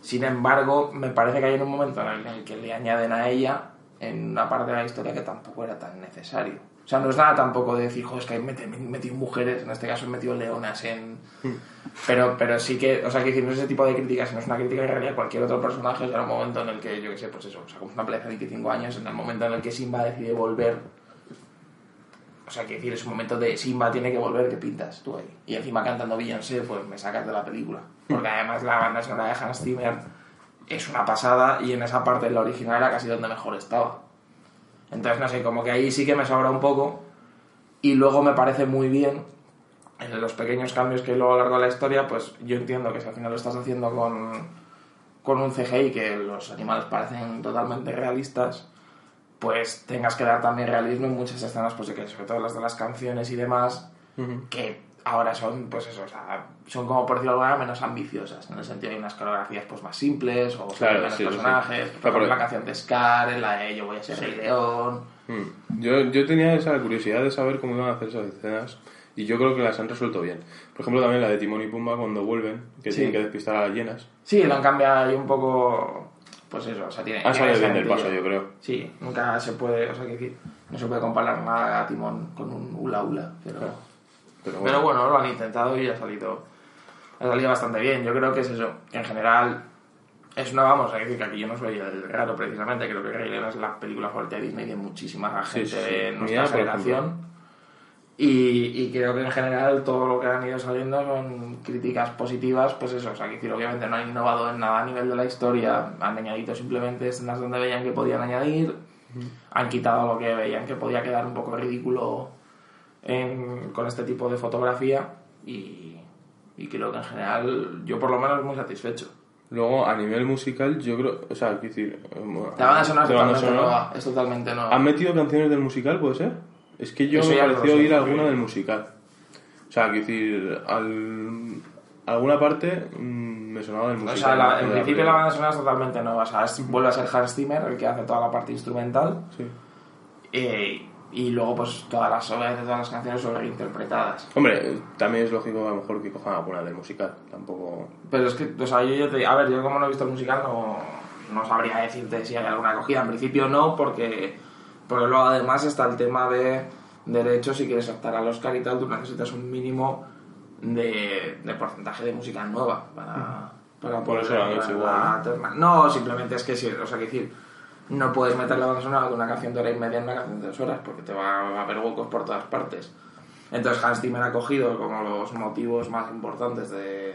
Sin embargo, me parece que hay un momento en el que le añaden a ella en una parte de la historia que tampoco era tan necesario. O sea, no es nada tampoco de decir, "Jo, es que he meti- metido mujeres, en este caso he metido leonas en... Pero, pero sí que, o sea, que decir, no es ese tipo de críticas, sino es una crítica que realidad cualquier otro personaje era un momento en el que, yo qué sé, pues eso, o sea, como una pelea de 25 años, en el momento en el que Simba decide volver, sea, que decir, es un momento de Simba tiene que volver, que pintas tú ahí? Y encima cantando Beyoncé, pues me sacas de la película. Porque además la banda sonora de Hans Zimmer es una pasada y en esa parte, en la original, era casi donde mejor estaba. Entonces, no sé, como que ahí sí que me sobra un poco. Y luego me parece muy bien, en los pequeños cambios que hay luego a lo largo de la historia, pues yo entiendo que si al final lo estás haciendo con, con un CGI que los animales parecen totalmente realistas, pues tengas que dar también realismo en muchas escenas, pues de que sobre todo las de las canciones y demás, que ahora son, pues eso, o sea, son como por decirlo de alguna manera menos ambiciosas, en el sentido de unas coreografías pues más simples, o Claro, menos sí, sí, sí. personajes, por Claro, ejemplo, la canción de Scar, en la de Yo voy a ser Rey León, Mm. Yo, yo tenía esa curiosidad de saber cómo iban a hacer esas escenas y yo creo que las han resuelto bien. Por ejemplo, también la de Timón y Pumba cuando vuelven, que Sí. tienen que despistar a las llenas. Sí, lo han cambiado ahí un poco pues eso, o sea, tiene. Ha salido bien del paso, yo creo. Sí, nunca se puede, o sea, que decir, no se puede comparar nada a Timón con un Ula Ula, pero. Pero Pero bueno, lo han intentado y ha salido, ha salido bastante bien. Yo creo que es eso, que en general es una, vamos a decir que aquí yo no soy el raro precisamente, creo que Rey León es la película favorita de Disney de muchísima gente Sí, sí, de nuestra por generación. Y, y creo que en general todo lo que han ido saliendo son críticas positivas, pues eso, o sea, que decir, obviamente no han innovado en nada a nivel de la historia, han añadido simplemente escenas donde veían que podían añadir, han quitado lo que veían que podía quedar un poco ridículo en- con este tipo de fotografía y, y creo que en general yo por lo menos muy satisfecho. Luego, a nivel musical, yo creo. O sea, quiero decir. La banda sonora es totalmente nueva, es totalmente nueva. ¿Han metido canciones del musical, puede ser? Es que yo Eso me pareció oír alguna del musical. O sea, quiero decir, al, alguna parte mm, me sonaba del O musical. sea, la- de en principio la banda sonora es totalmente nueva. O sea, es- vuelve a ser Hans Zimmer el que hace toda la parte instrumental. Sí. eh, y luego, pues, todas las obras de todas las canciones son reinterpretadas. Hombre, también es lógico a lo mejor que cojan alguna del musical. Tampoco. Pero es que, o sea, yo, ya te A ver, yo como no he visto el musical, no, no sabría decirte si hay alguna acogida. En principio no, porque, porque luego además está el tema de derechos. Si quieres optar al Oscar y tal, tú necesitas un mínimo de, de porcentaje de música nueva para, para Por poder eso lo hecho la igual, terna. No, simplemente es que sí, o sea, que decir, no puedes meter la banda sonora de una canción de hora y media en una canción de dos horas, porque te va a haber huecos por todas partes. Entonces Hans Zimmer ha cogido como los motivos más importantes de...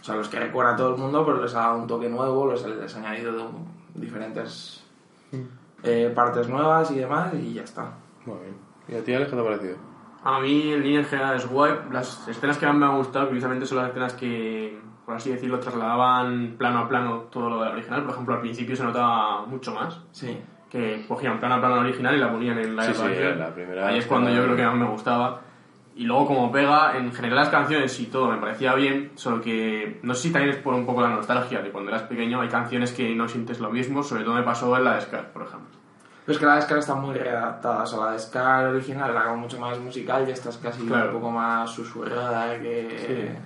O sea, los que recuerda a todo el mundo, pero les ha dado un toque nuevo, los les ha añadido de un- diferentes eh, partes nuevas y demás, y ya está. Muy bien. ¿Y a ti, Alex, qué te ha parecido? A mí, en línea general, es guay. Las escenas que más me han gustado, curiosamente, son las escenas que, por así decirlo, trasladaban plano a plano todo lo del original. Por ejemplo, al principio se notaba mucho más. Sí. Que cogían plano a plano original y la ponían en la Sí, sí, la primera Ahí es cuando yo creo que más me gustaba. Y luego, como pega, en general las canciones y todo me parecía bien, solo que no sé si también es por un poco la nostalgia de cuando eras pequeño. Hay canciones que no sientes lo mismo, sobre todo me pasó en la de Scar, por ejemplo. Pero es que la de Scar está muy readaptada, o sea, la de Scar original era como mucho más musical y esta es casi Claro. un poco más susurrada que...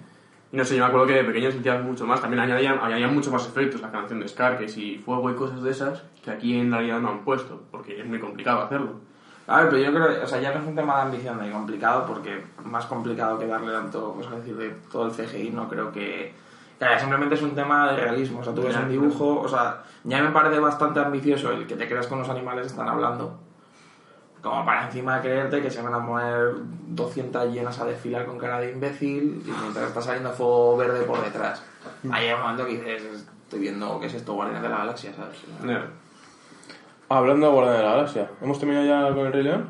Y no sé, yo me acuerdo que de pequeño sentías mucho más. También añadían, añadían mucho más efectos la canción de Scar, que si fuego y cosas de esas, que aquí en realidad no han puesto, porque es muy complicado hacerlo. A ver, pero yo creo, o sea, ya no es un tema de ambición de complicado, porque más complicado que darle tanto, pues, es decir, de todo el CGI, no creo que... Claro, simplemente es un tema de realismo, o sea, tú ves un dibujo, o sea, ya me parece bastante ambicioso el que te creas con los animales están hablando, como para encima creerte que se van a mover 200 llenas a desfilar con cara de imbécil y mientras está saliendo fuego verde por detrás. Ahí hay un momento que dices, estoy viendo qué es esto, Guardianes de la Galaxia, ¿sabes? Hablando de Guardián de la Galaxia, ¿hemos terminado ya con el Rey León?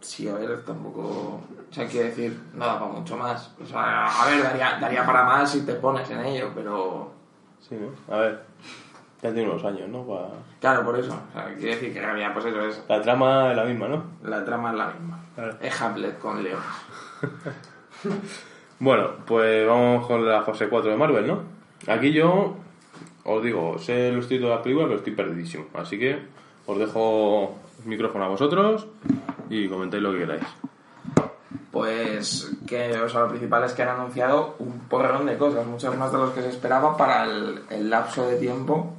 Sí, a ver, tampoco. O sea, quiero decir, nada para mucho más. O sea, a ver, daría, daría para más si te pones en ello, pero. Sí, ¿no? A ver, ya tiene unos años, ¿no? Pa- Claro, por eso. O sea, quiero decir que realidad, pues eso es. La trama es la misma, ¿no? La trama es la misma. Es Hamlet con León. Bueno, pues vamos con la fase 4 de Marvel, ¿no? Aquí yo os digo, sé los títulos de la película, pero estoy perdidísimo. Así que os dejo el micrófono a vosotros y comentéis lo que queráis. Pues que, o sea, lo principal es que han anunciado un porrón de cosas, muchas más de los que se esperaba para el, el lapso de tiempo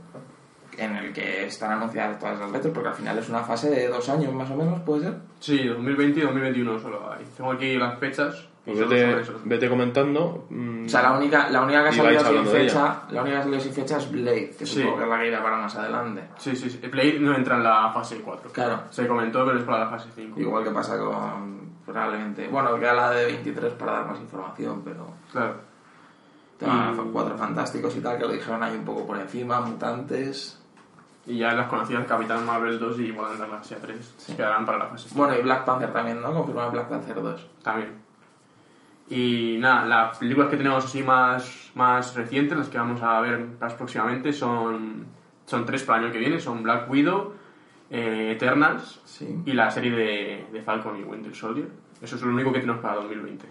en el que están anunciadas todas las letras, porque al final es una fase de dos años más o menos, ¿puede ser? Sí, 2020 y 2021 solo hay. Tengo aquí las fechas. Pues vete, vete comentando. mm, O sea, la única, la única que ha salido sin fecha, la única que ha salido sin fecha es Blade, que Sí. supongo que es la que irá para más adelante. Sí, sí, sí. Blade no entra en la fase 4. Claro. Se comentó, pero es para la fase 5. Igual que pasa con probablemente, bueno, queda la de 23 para dar más información, pero Claro. tema Y- cuatro fantásticos y tal, que lo dijeron ahí un poco por encima, mutantes. Y ya las conocidas Capitán Marvel 2 y Guardianes de la Galaxia 3 se quedarán para la fase 5. Bueno, y Black Panther también, ¿no? Confirmado Black Panther 2. También. Y nada, las películas que tenemos así más, más recientes, las que vamos a ver más próximamente, son, son tres para el año que viene. Son Black Widow, eh, Eternals Sí. y la serie de, de Falcon y Winter Soldier. Eso es lo único que tenemos para 2020.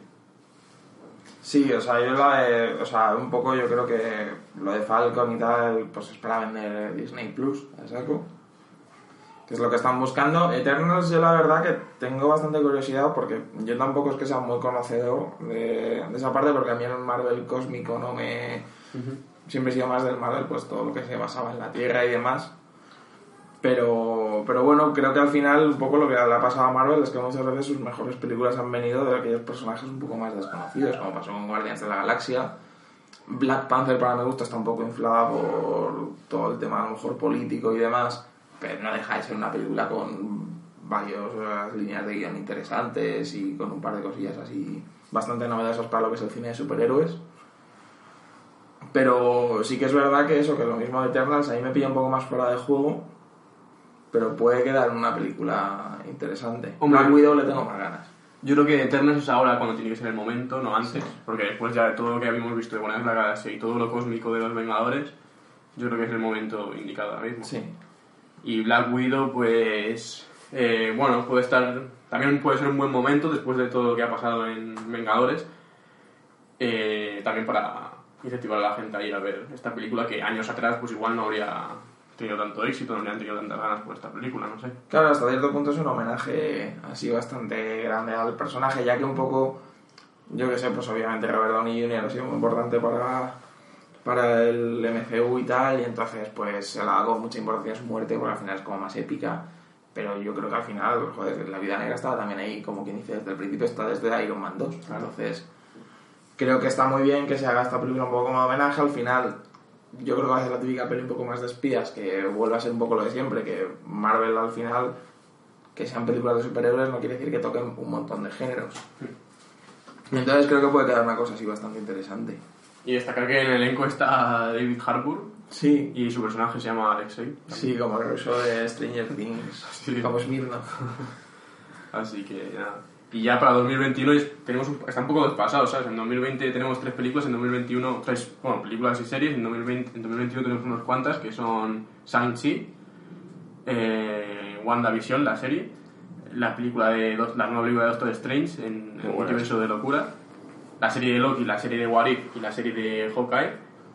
Sí, o sea, yo la o sea, un poco yo creo que lo de Falcon y tal, pues es para vender Disney Plus, a saco. Que es lo que están buscando. Eternals, yo la verdad que tengo bastante curiosidad porque yo tampoco es que sea muy conocedor de, de esa parte porque a mí el Marvel cósmico no me, siempre he sido más del Marvel, pues todo lo que se basaba en la Tierra y demás. Pero, pero bueno, creo que al final un poco lo que le ha pasado a Marvel es que muchas veces sus mejores películas han venido de aquellos personajes un poco más desconocidos, como pasó con Guardians de la Galaxia. Black Panther para mi gusto está un poco inflada por todo el tema a lo mejor político y demás, pero no deja de ser una película con varias líneas de guion interesantes y con un par de cosillas así bastante novedosas para lo que es el cine de superhéroes. Pero sí que es verdad que eso, que lo mismo de Eternals, a mí me pilla un poco más fuera de juego, pero puede quedar una película interesante. Hombre. Black Widow le tengo más ganas. Yo creo que Eternals es ahora cuando tiene que ser el momento, no antes, porque después ya de todo lo que habíamos visto de Guardianes de la Galaxia y todo lo cósmico de los Vengadores, yo creo que es el momento indicado ahora mismo. Sí. Y Black Widow, pues. eh, bueno, puede estar. También puede ser un buen momento después de todo lo que ha pasado en Vengadores. eh, también para incentivar a la gente a ir a ver esta película que años atrás, pues igual no habría tenido tanto éxito, no habrían tenido tantas ganas por esta película, no sé. Claro, hasta cierto punto es un homenaje así bastante grande al personaje, ya que un poco, yo que sé, pues obviamente Robert Downey Jr. ha sido muy importante para, para el MCU y tal, y entonces pues se le ha dado mucha importancia a su muerte, porque al final es como más épica, pero yo creo que al final, joder, la vida negra estaba también ahí, como quien dice, desde el principio está desde Iron Man 2, entonces creo que está muy bien que se haga esta película un poco como homenaje, al final yo creo que va a ser la típica peli un poco más de espías, que vuelva a ser un poco lo de siempre, que Marvel al final, que sean películas de superhéroes, no quiere decir que toquen un montón de géneros. Entonces creo que puede quedar una cosa así bastante interesante. Y destacar que en el elenco está David Harbour Sí, y su personaje se llama Alexei. sí, como el show de Stranger Things, Sí. como. Así que nada. Y ya para 2021 es- tenemos un- está un poco desfasado, ¿sabes? En 2020 tenemos tres películas, en 2021 tres, bueno, películas y series, en 2020, en 2021 tenemos unas cuantas que son Shang-Chi, eh, WandaVision, la serie, la película de la nueva película de Doctor Strange en el universo de locura, la serie de Loki, la serie de What If y la serie de Hawkeye,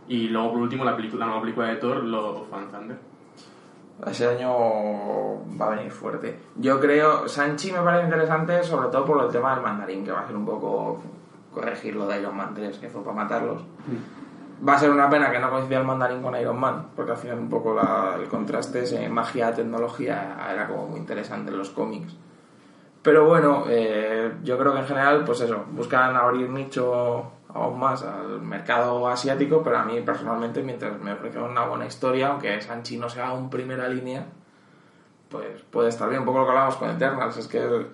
y luego por último la, película, la nueva película de Thor, Love of Thunder. Ese año va a venir fuerte. Yo creo, Sanchi me parece interesante, sobre todo por el tema del mandarín, que va a ser un poco corregir lo de Iron Man 3, que fue para matarlos. Va a ser una pena que no coincida el mandarín con Iron Man, porque al final un poco la- el contraste ese magia, tecnología, era como muy interesante en los cómics. Pero bueno, eh, yo creo que en general, pues eso, buscan abrir nicho aún más al mercado asiático, pero a mí personalmente, mientras me ofrezca una buena historia, aunque Sanchi no sea un primera línea, pues puede estar bien. Un poco lo que hablamos con Eternals, es que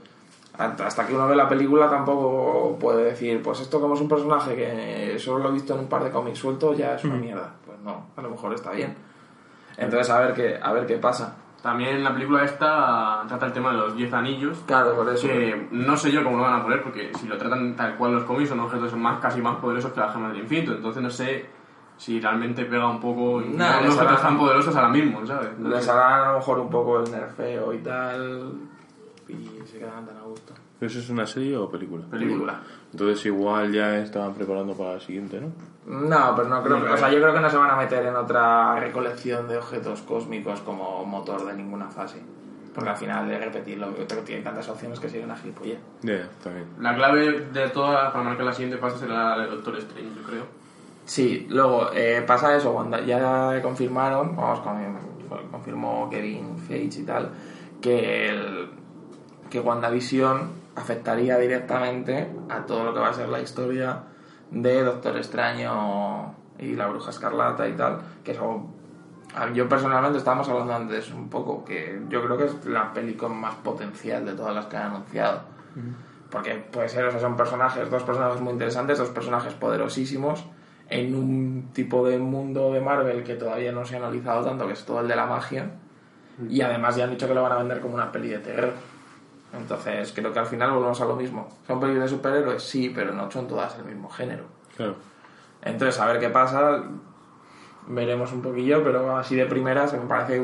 hasta que uno ve la película tampoco puede decir, pues esto como es un personaje que solo lo he visto en un par de cómics sueltos, ya es una mierda. Pues no, a lo mejor está bien. Entonces a ver qué, a ver qué pasa. También la película esta trata el tema de los 10 anillos, Claro, por eso. que no sé yo cómo lo van a poner, porque si lo tratan tal cual los cómics son objetos más casi más poderosos que las gemas del infinito, entonces no sé si realmente pega un poco y Nah, no les objetos tan poderosos ahora mismo, ¿sabes? No Les harán a lo mejor un poco el nerfeo y tal. Y se quedan tan a gusto. ¿Pero eso es una serie o película? Película. Entonces igual ya estaban preparando para la siguiente, ¿no? No, pero no creo que. O sea, yo creo que no se van a meter en otra recolección de objetos cósmicos como motor de ninguna fase. Porque al final de repetirlo, yo creo que tienen tantas opciones que sería una gilipollez. Ya, también. La clave de todas para marcar la siguiente fase será la de Doctor Strange, yo creo. Sí, luego eh, pasa eso, cuando ya confirmaron, vamos, con- confirmó Kevin Feige y tal, que, el, que WandaVision afectaría directamente a todo lo que va a ser la historia de Doctor Extraño y la Bruja Escarlata y tal, que eso, a- yo personalmente estábamos hablando antes un poco, que yo creo que es la peli con más potencial de todas las que han anunciado. Porque puede ser, o sea, son personajes, dos personajes muy interesantes, dos personajes poderosísimos, en un tipo de mundo de Marvel que todavía no se ha analizado tanto, que es todo el de la magia. Y además ya han dicho que lo van a vender como una peli de terror. Entonces creo que al final volvemos a lo mismo. ¿Son pelis de superhéroes? Sí, pero no son todas el mismo género. Claro. Entonces, a ver qué pasa. Veremos un poquillo, pero así de primeras me parece,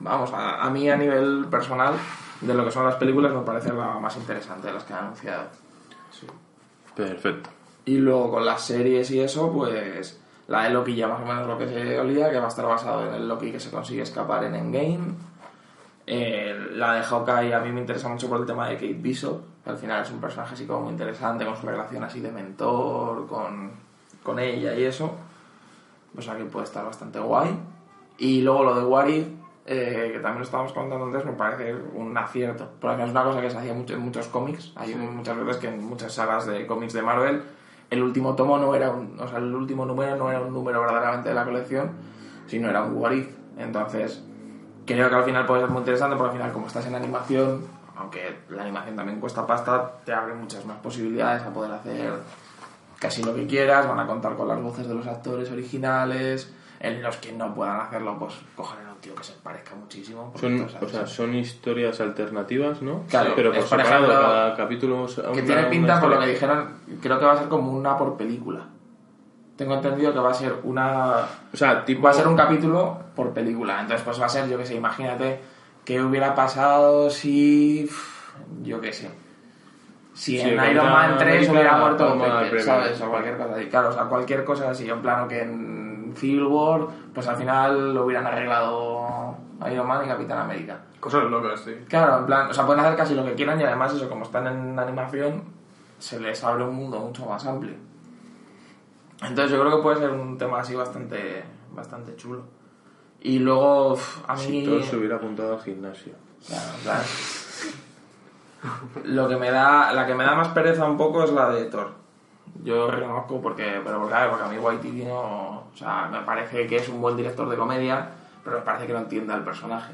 vamos, a, a mí a nivel personal, de lo que son las películas, me parece la más interesante de las que han anunciado. Perfecto. Y luego con las series y eso, pues la de Loki ya más o menos lo que se olía, que va a estar basado en el Loki que se consigue escapar en Endgame. Eh, la de Hawkeye a mí me interesa mucho por el tema de Kate Bishop, que al final es un personaje así como muy interesante, con su relación así de mentor, con, con ella y eso. O sea que puede estar bastante guay. Y luego lo de What If, eh, que también lo estábamos contando antes, me parece un acierto. Porque es una cosa que se hacía mucho en muchos cómics. Hay muchas veces que en muchas sagas de cómics de Marvel, el último tomo no era un. O sea, el último número no era un número verdaderamente de la colección, sino era un What If. Entonces, creo que al final puede ser muy interesante porque al final, como estás en animación, aunque la animación también cuesta pasta, te abre muchas más posibilidades a poder hacer casi lo que quieras, van a contar con las voces de los actores originales, en los que no puedan hacerlo, pues coger a un tío que se parezca muchísimo. Son, o sea, son historias alternativas, ¿no? Claro, pero por separado, cada capítulo... que tiene pinta, por lo que dijeron, creo que va a ser como una por película. Tengo entendido que va a ser una O sea, tipo... va a ser un capítulo por película. Entonces, pues va a ser, yo que sé, imagínate qué hubiera pasado si. Yo qué sé. Si en Iron Man Capitán 3 América hubiera muerto Pepper. ¿sabes? O cualquier cosa así. Claro, o sea, cualquier cosa así. En plano que en Civil War, pues al final lo hubieran arreglado Iron Man y Capitán América. Cosas locas, sí. Claro, en plan, o sea, pueden hacer casi lo que quieran y además eso, como están en animación, se les abre un mundo mucho más amplio. Entonces yo creo que puede ser un tema así bastante, bastante chulo. Y luego, a mí... Si todo se hubiera apuntado al gimnasio. Claro, plan, Lo que me da, la que me da más pereza un poco es la de Thor. Yo reconozco porque, pero porque, porque a mí Waititi no, o sea, me parece que es un buen director de comedia, pero me parece que no entiende al personaje.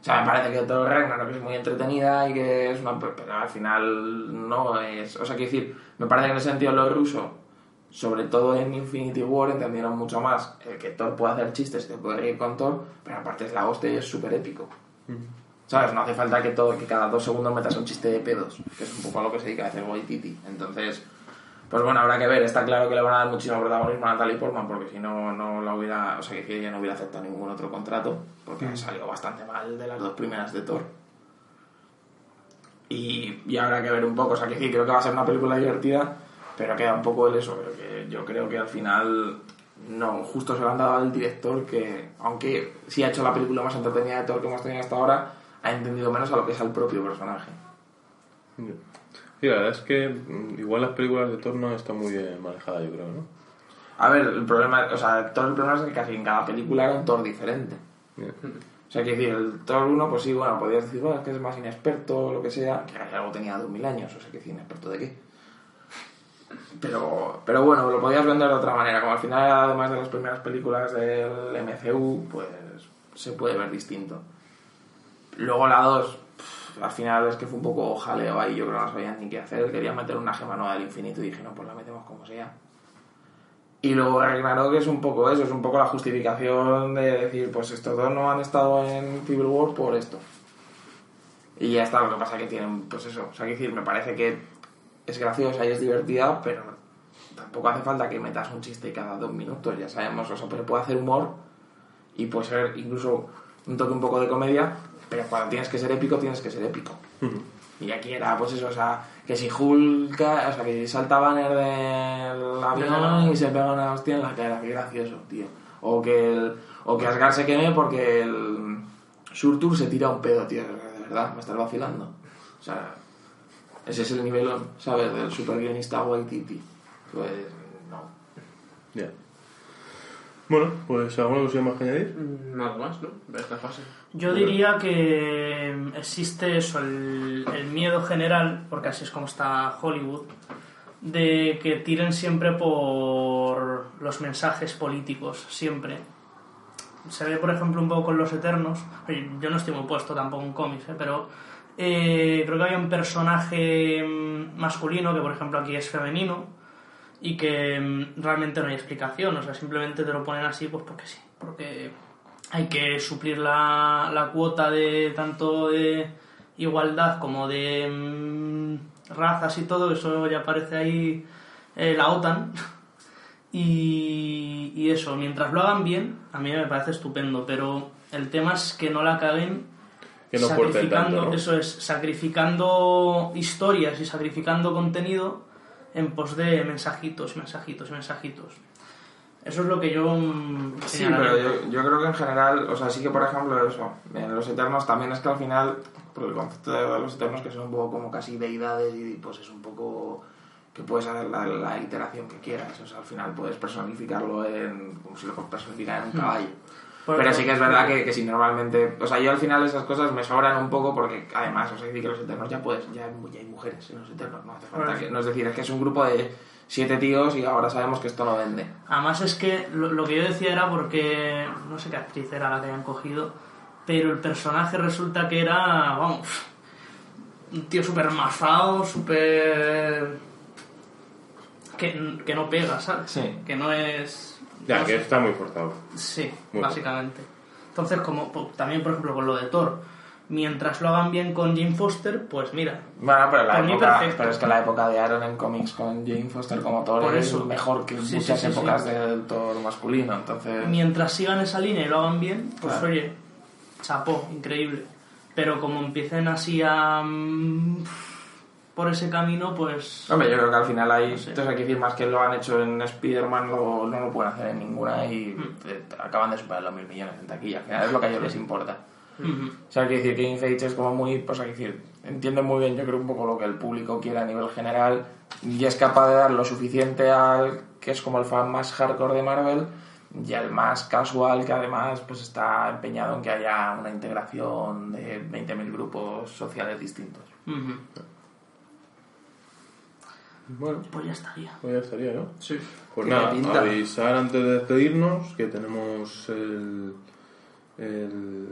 O sea, me parece que Thor Ragnarok es muy entretenida y que es una, pero al final no es, o sea, quiero decir, me parece que en ese sentido los rusos, sobre todo en Infinity War, entendieron mucho más el que Thor puede hacer chistes, te puede reír con Thor, pero aparte es la hostia y es súper épico. ¿Sabes? No hace falta que, todo, que cada dos segundos metas un chiste de pedos, que es un poco a lo que se dedica a hacer Waititi. Entonces, pues bueno, habrá que ver. Está claro que le van a dar muchísimo protagonismo a Natalie Portman, porque si no, no la hubiera, o sea, que ella no hubiera aceptado ningún otro contrato, porque salió bastante mal de las dos primeras de Thor. Y, y habrá que ver un poco, o sea, que sí, creo que va a ser una película divertida, pero queda un poco el eso, pero que yo creo que al final no, justo se lo han dado al director que, aunque sí ha hecho la película más entretenida de Thor que hemos tenido hasta ahora, ha entendido menos a lo que es al propio personaje. Sí, la verdad es que mm, igual las películas de Thor no están muy bien manejadas, yo creo, ¿no? A ver, el problema, o sea, Thor el problema es que casi en cada película era un Thor diferente. O sea, que decir, el Thor 1, pues sí, bueno, podías decir, bueno, es que es más inexperto o lo que sea, que algo tenía 2000 años, o sea, que decir, inexperto de qué. Pero, pero bueno, lo podías vender de otra manera, como al final, además de las primeras películas del MCU, pues se puede ver distinto. Luego la 2, al final es que fue un poco jaleo ahí, yo creo que no sabían ni qué hacer, querían meter una gema nueva del infinito y dije, no, pues la metemos como sea. Y luego Ragnarok es un poco eso, es un poco la justificación de decir, pues estos dos no han estado en Civil War por esto. Y ya está, lo que pasa que tienen, pues eso, o sea, que decir, me parece que es graciosa y es divertida, pero tampoco hace falta que metas un chiste cada dos minutos, ya sabemos, o sea, pero puede hacer humor y puede ser incluso un toque un poco de comedia, pero cuando tienes que ser épico, tienes que ser épico. Y aquí era, pues eso, o sea, que si Hulk, o sea, que salta Banner del avión y se pega una hostia en la cara, qué gracioso, tío. O que, el, o que Asgard se queme porque el Surtur se tira un pedo, tío, de verdad, me estás vacilando. O sea, ese es el nivel, ¿sabes?, del super guionista Waititi. Pues, no. Ya. Bueno, pues ¿alguna cosa más que añadir? Mm, Nada más, ¿no? De esta fase. Yo diría que existe eso, el, el miedo general, porque así es como está Hollywood, de que tiren siempre por los mensajes políticos, siempre. Se ve, por ejemplo, un poco con Los Eternos. Yo no estoy muy puesto tampoco en cómics, ¿eh? pero eh, creo que había un personaje mm, masculino que, por ejemplo, aquí es femenino y que mm, realmente no hay explicación, o sea, simplemente te lo ponen así pues porque sí, porque hay que suplir la, la cuota de tanto de igualdad como de mm, razas y todo, eso ya aparece ahí eh, la OTAN. Y, eso, mientras lo hagan bien, a mí me parece estupendo, pero el tema es que no la caguen Que no sacrificando, tanto, ¿no? eso es, sacrificando historias y sacrificando contenido en pos de mensajitos, mensajitos, mensajitos. Eso es lo que yo... mm, Sí, pero yo, yo creo que en general, o sea, sí que por ejemplo eso, en los Eternos también es que al final, por el concepto de los Eternos que son un poco como casi deidades y pues es un poco que puedes hacer la, la iteración que quieras. O sea, al final puedes personificarlo en. como si lo puedes personificar en un caballo. Pero sí que es verdad que, que si normalmente. O sea, yo al final esas cosas me sobran un poco porque además, o sea, que los eternos ya puedes. Ya, hay- ya hay mujeres en los eternos, no hace falta que. No es decir, es que es un grupo de siete tíos y ahora sabemos que esto no vende. Además es que lo, lo que yo decía era porque no sé qué actriz era la que habían cogido, pero el personaje resulta que era, vamos, un tío súper mazado, súper... Que, que no pega, ¿sabes? Sí. Que no es... Ya, no que sé. está muy forzado. Sí, Muy básicamente. Entonces, como también, por ejemplo, con lo de Thor, mientras lo hagan bien con Jane Foster, pues mira, Bueno, pero, la época, pero es que la época de Aaron en cómics con Jane Foster como Thor Por es eso. mejor que Sí, muchas sí, sí, épocas sí. del Thor masculino. Entonces, mientras sigan esa línea y lo hagan bien, pues Claro. oye, chapó, increíble. Pero como empiecen así a... mm, por ese camino, pues... hombre, yo creo que al final hay. No sé. Entonces hay que decir más que lo han hecho en Spider-Man, lo- no lo pueden hacer en ninguna y Mm. acaban de superar los mil millones en taquilla. Final es lo que a ellos les importa. Ujú. O sea, hay que decir que Infage es como muy, pues hay que decir, entiende muy bien, yo creo, un poco lo que el público quiere a nivel general y es capaz de dar lo suficiente al que es como el fan más hardcore de Marvel y al más casual que además pues está empeñado en que haya una integración de 20.000 grupos sociales distintos. Ujú. Bueno, Pues ya estaría. pues ya estaría, ¿no? Sí. Pues nada, pinta. avisar antes de despedirnos que tenemos el. el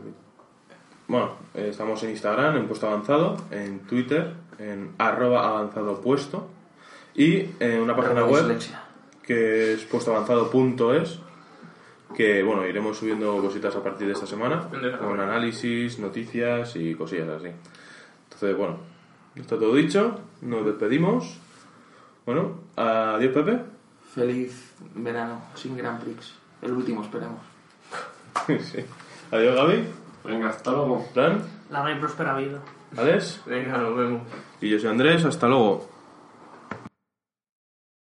bueno, eh, estamos en Instagram, en puesto avanzado, en Twitter, en arroba avanzado puesto y en una página web Dislexia. que es puestoavanzado.es que bueno, iremos subiendo cositas a partir de esta semana con análisis, noticias y cosillas así. Entonces, bueno, está todo dicho, nos despedimos. Bueno, adiós Pepe. Feliz verano sin Grand Prix. El último, esperemos. Sí. Adiós Gaby, Venga, hasta luego. Fran, Larga y próspera vida. Alex Venga, nos vemos. y yo soy Andrés, hasta luego.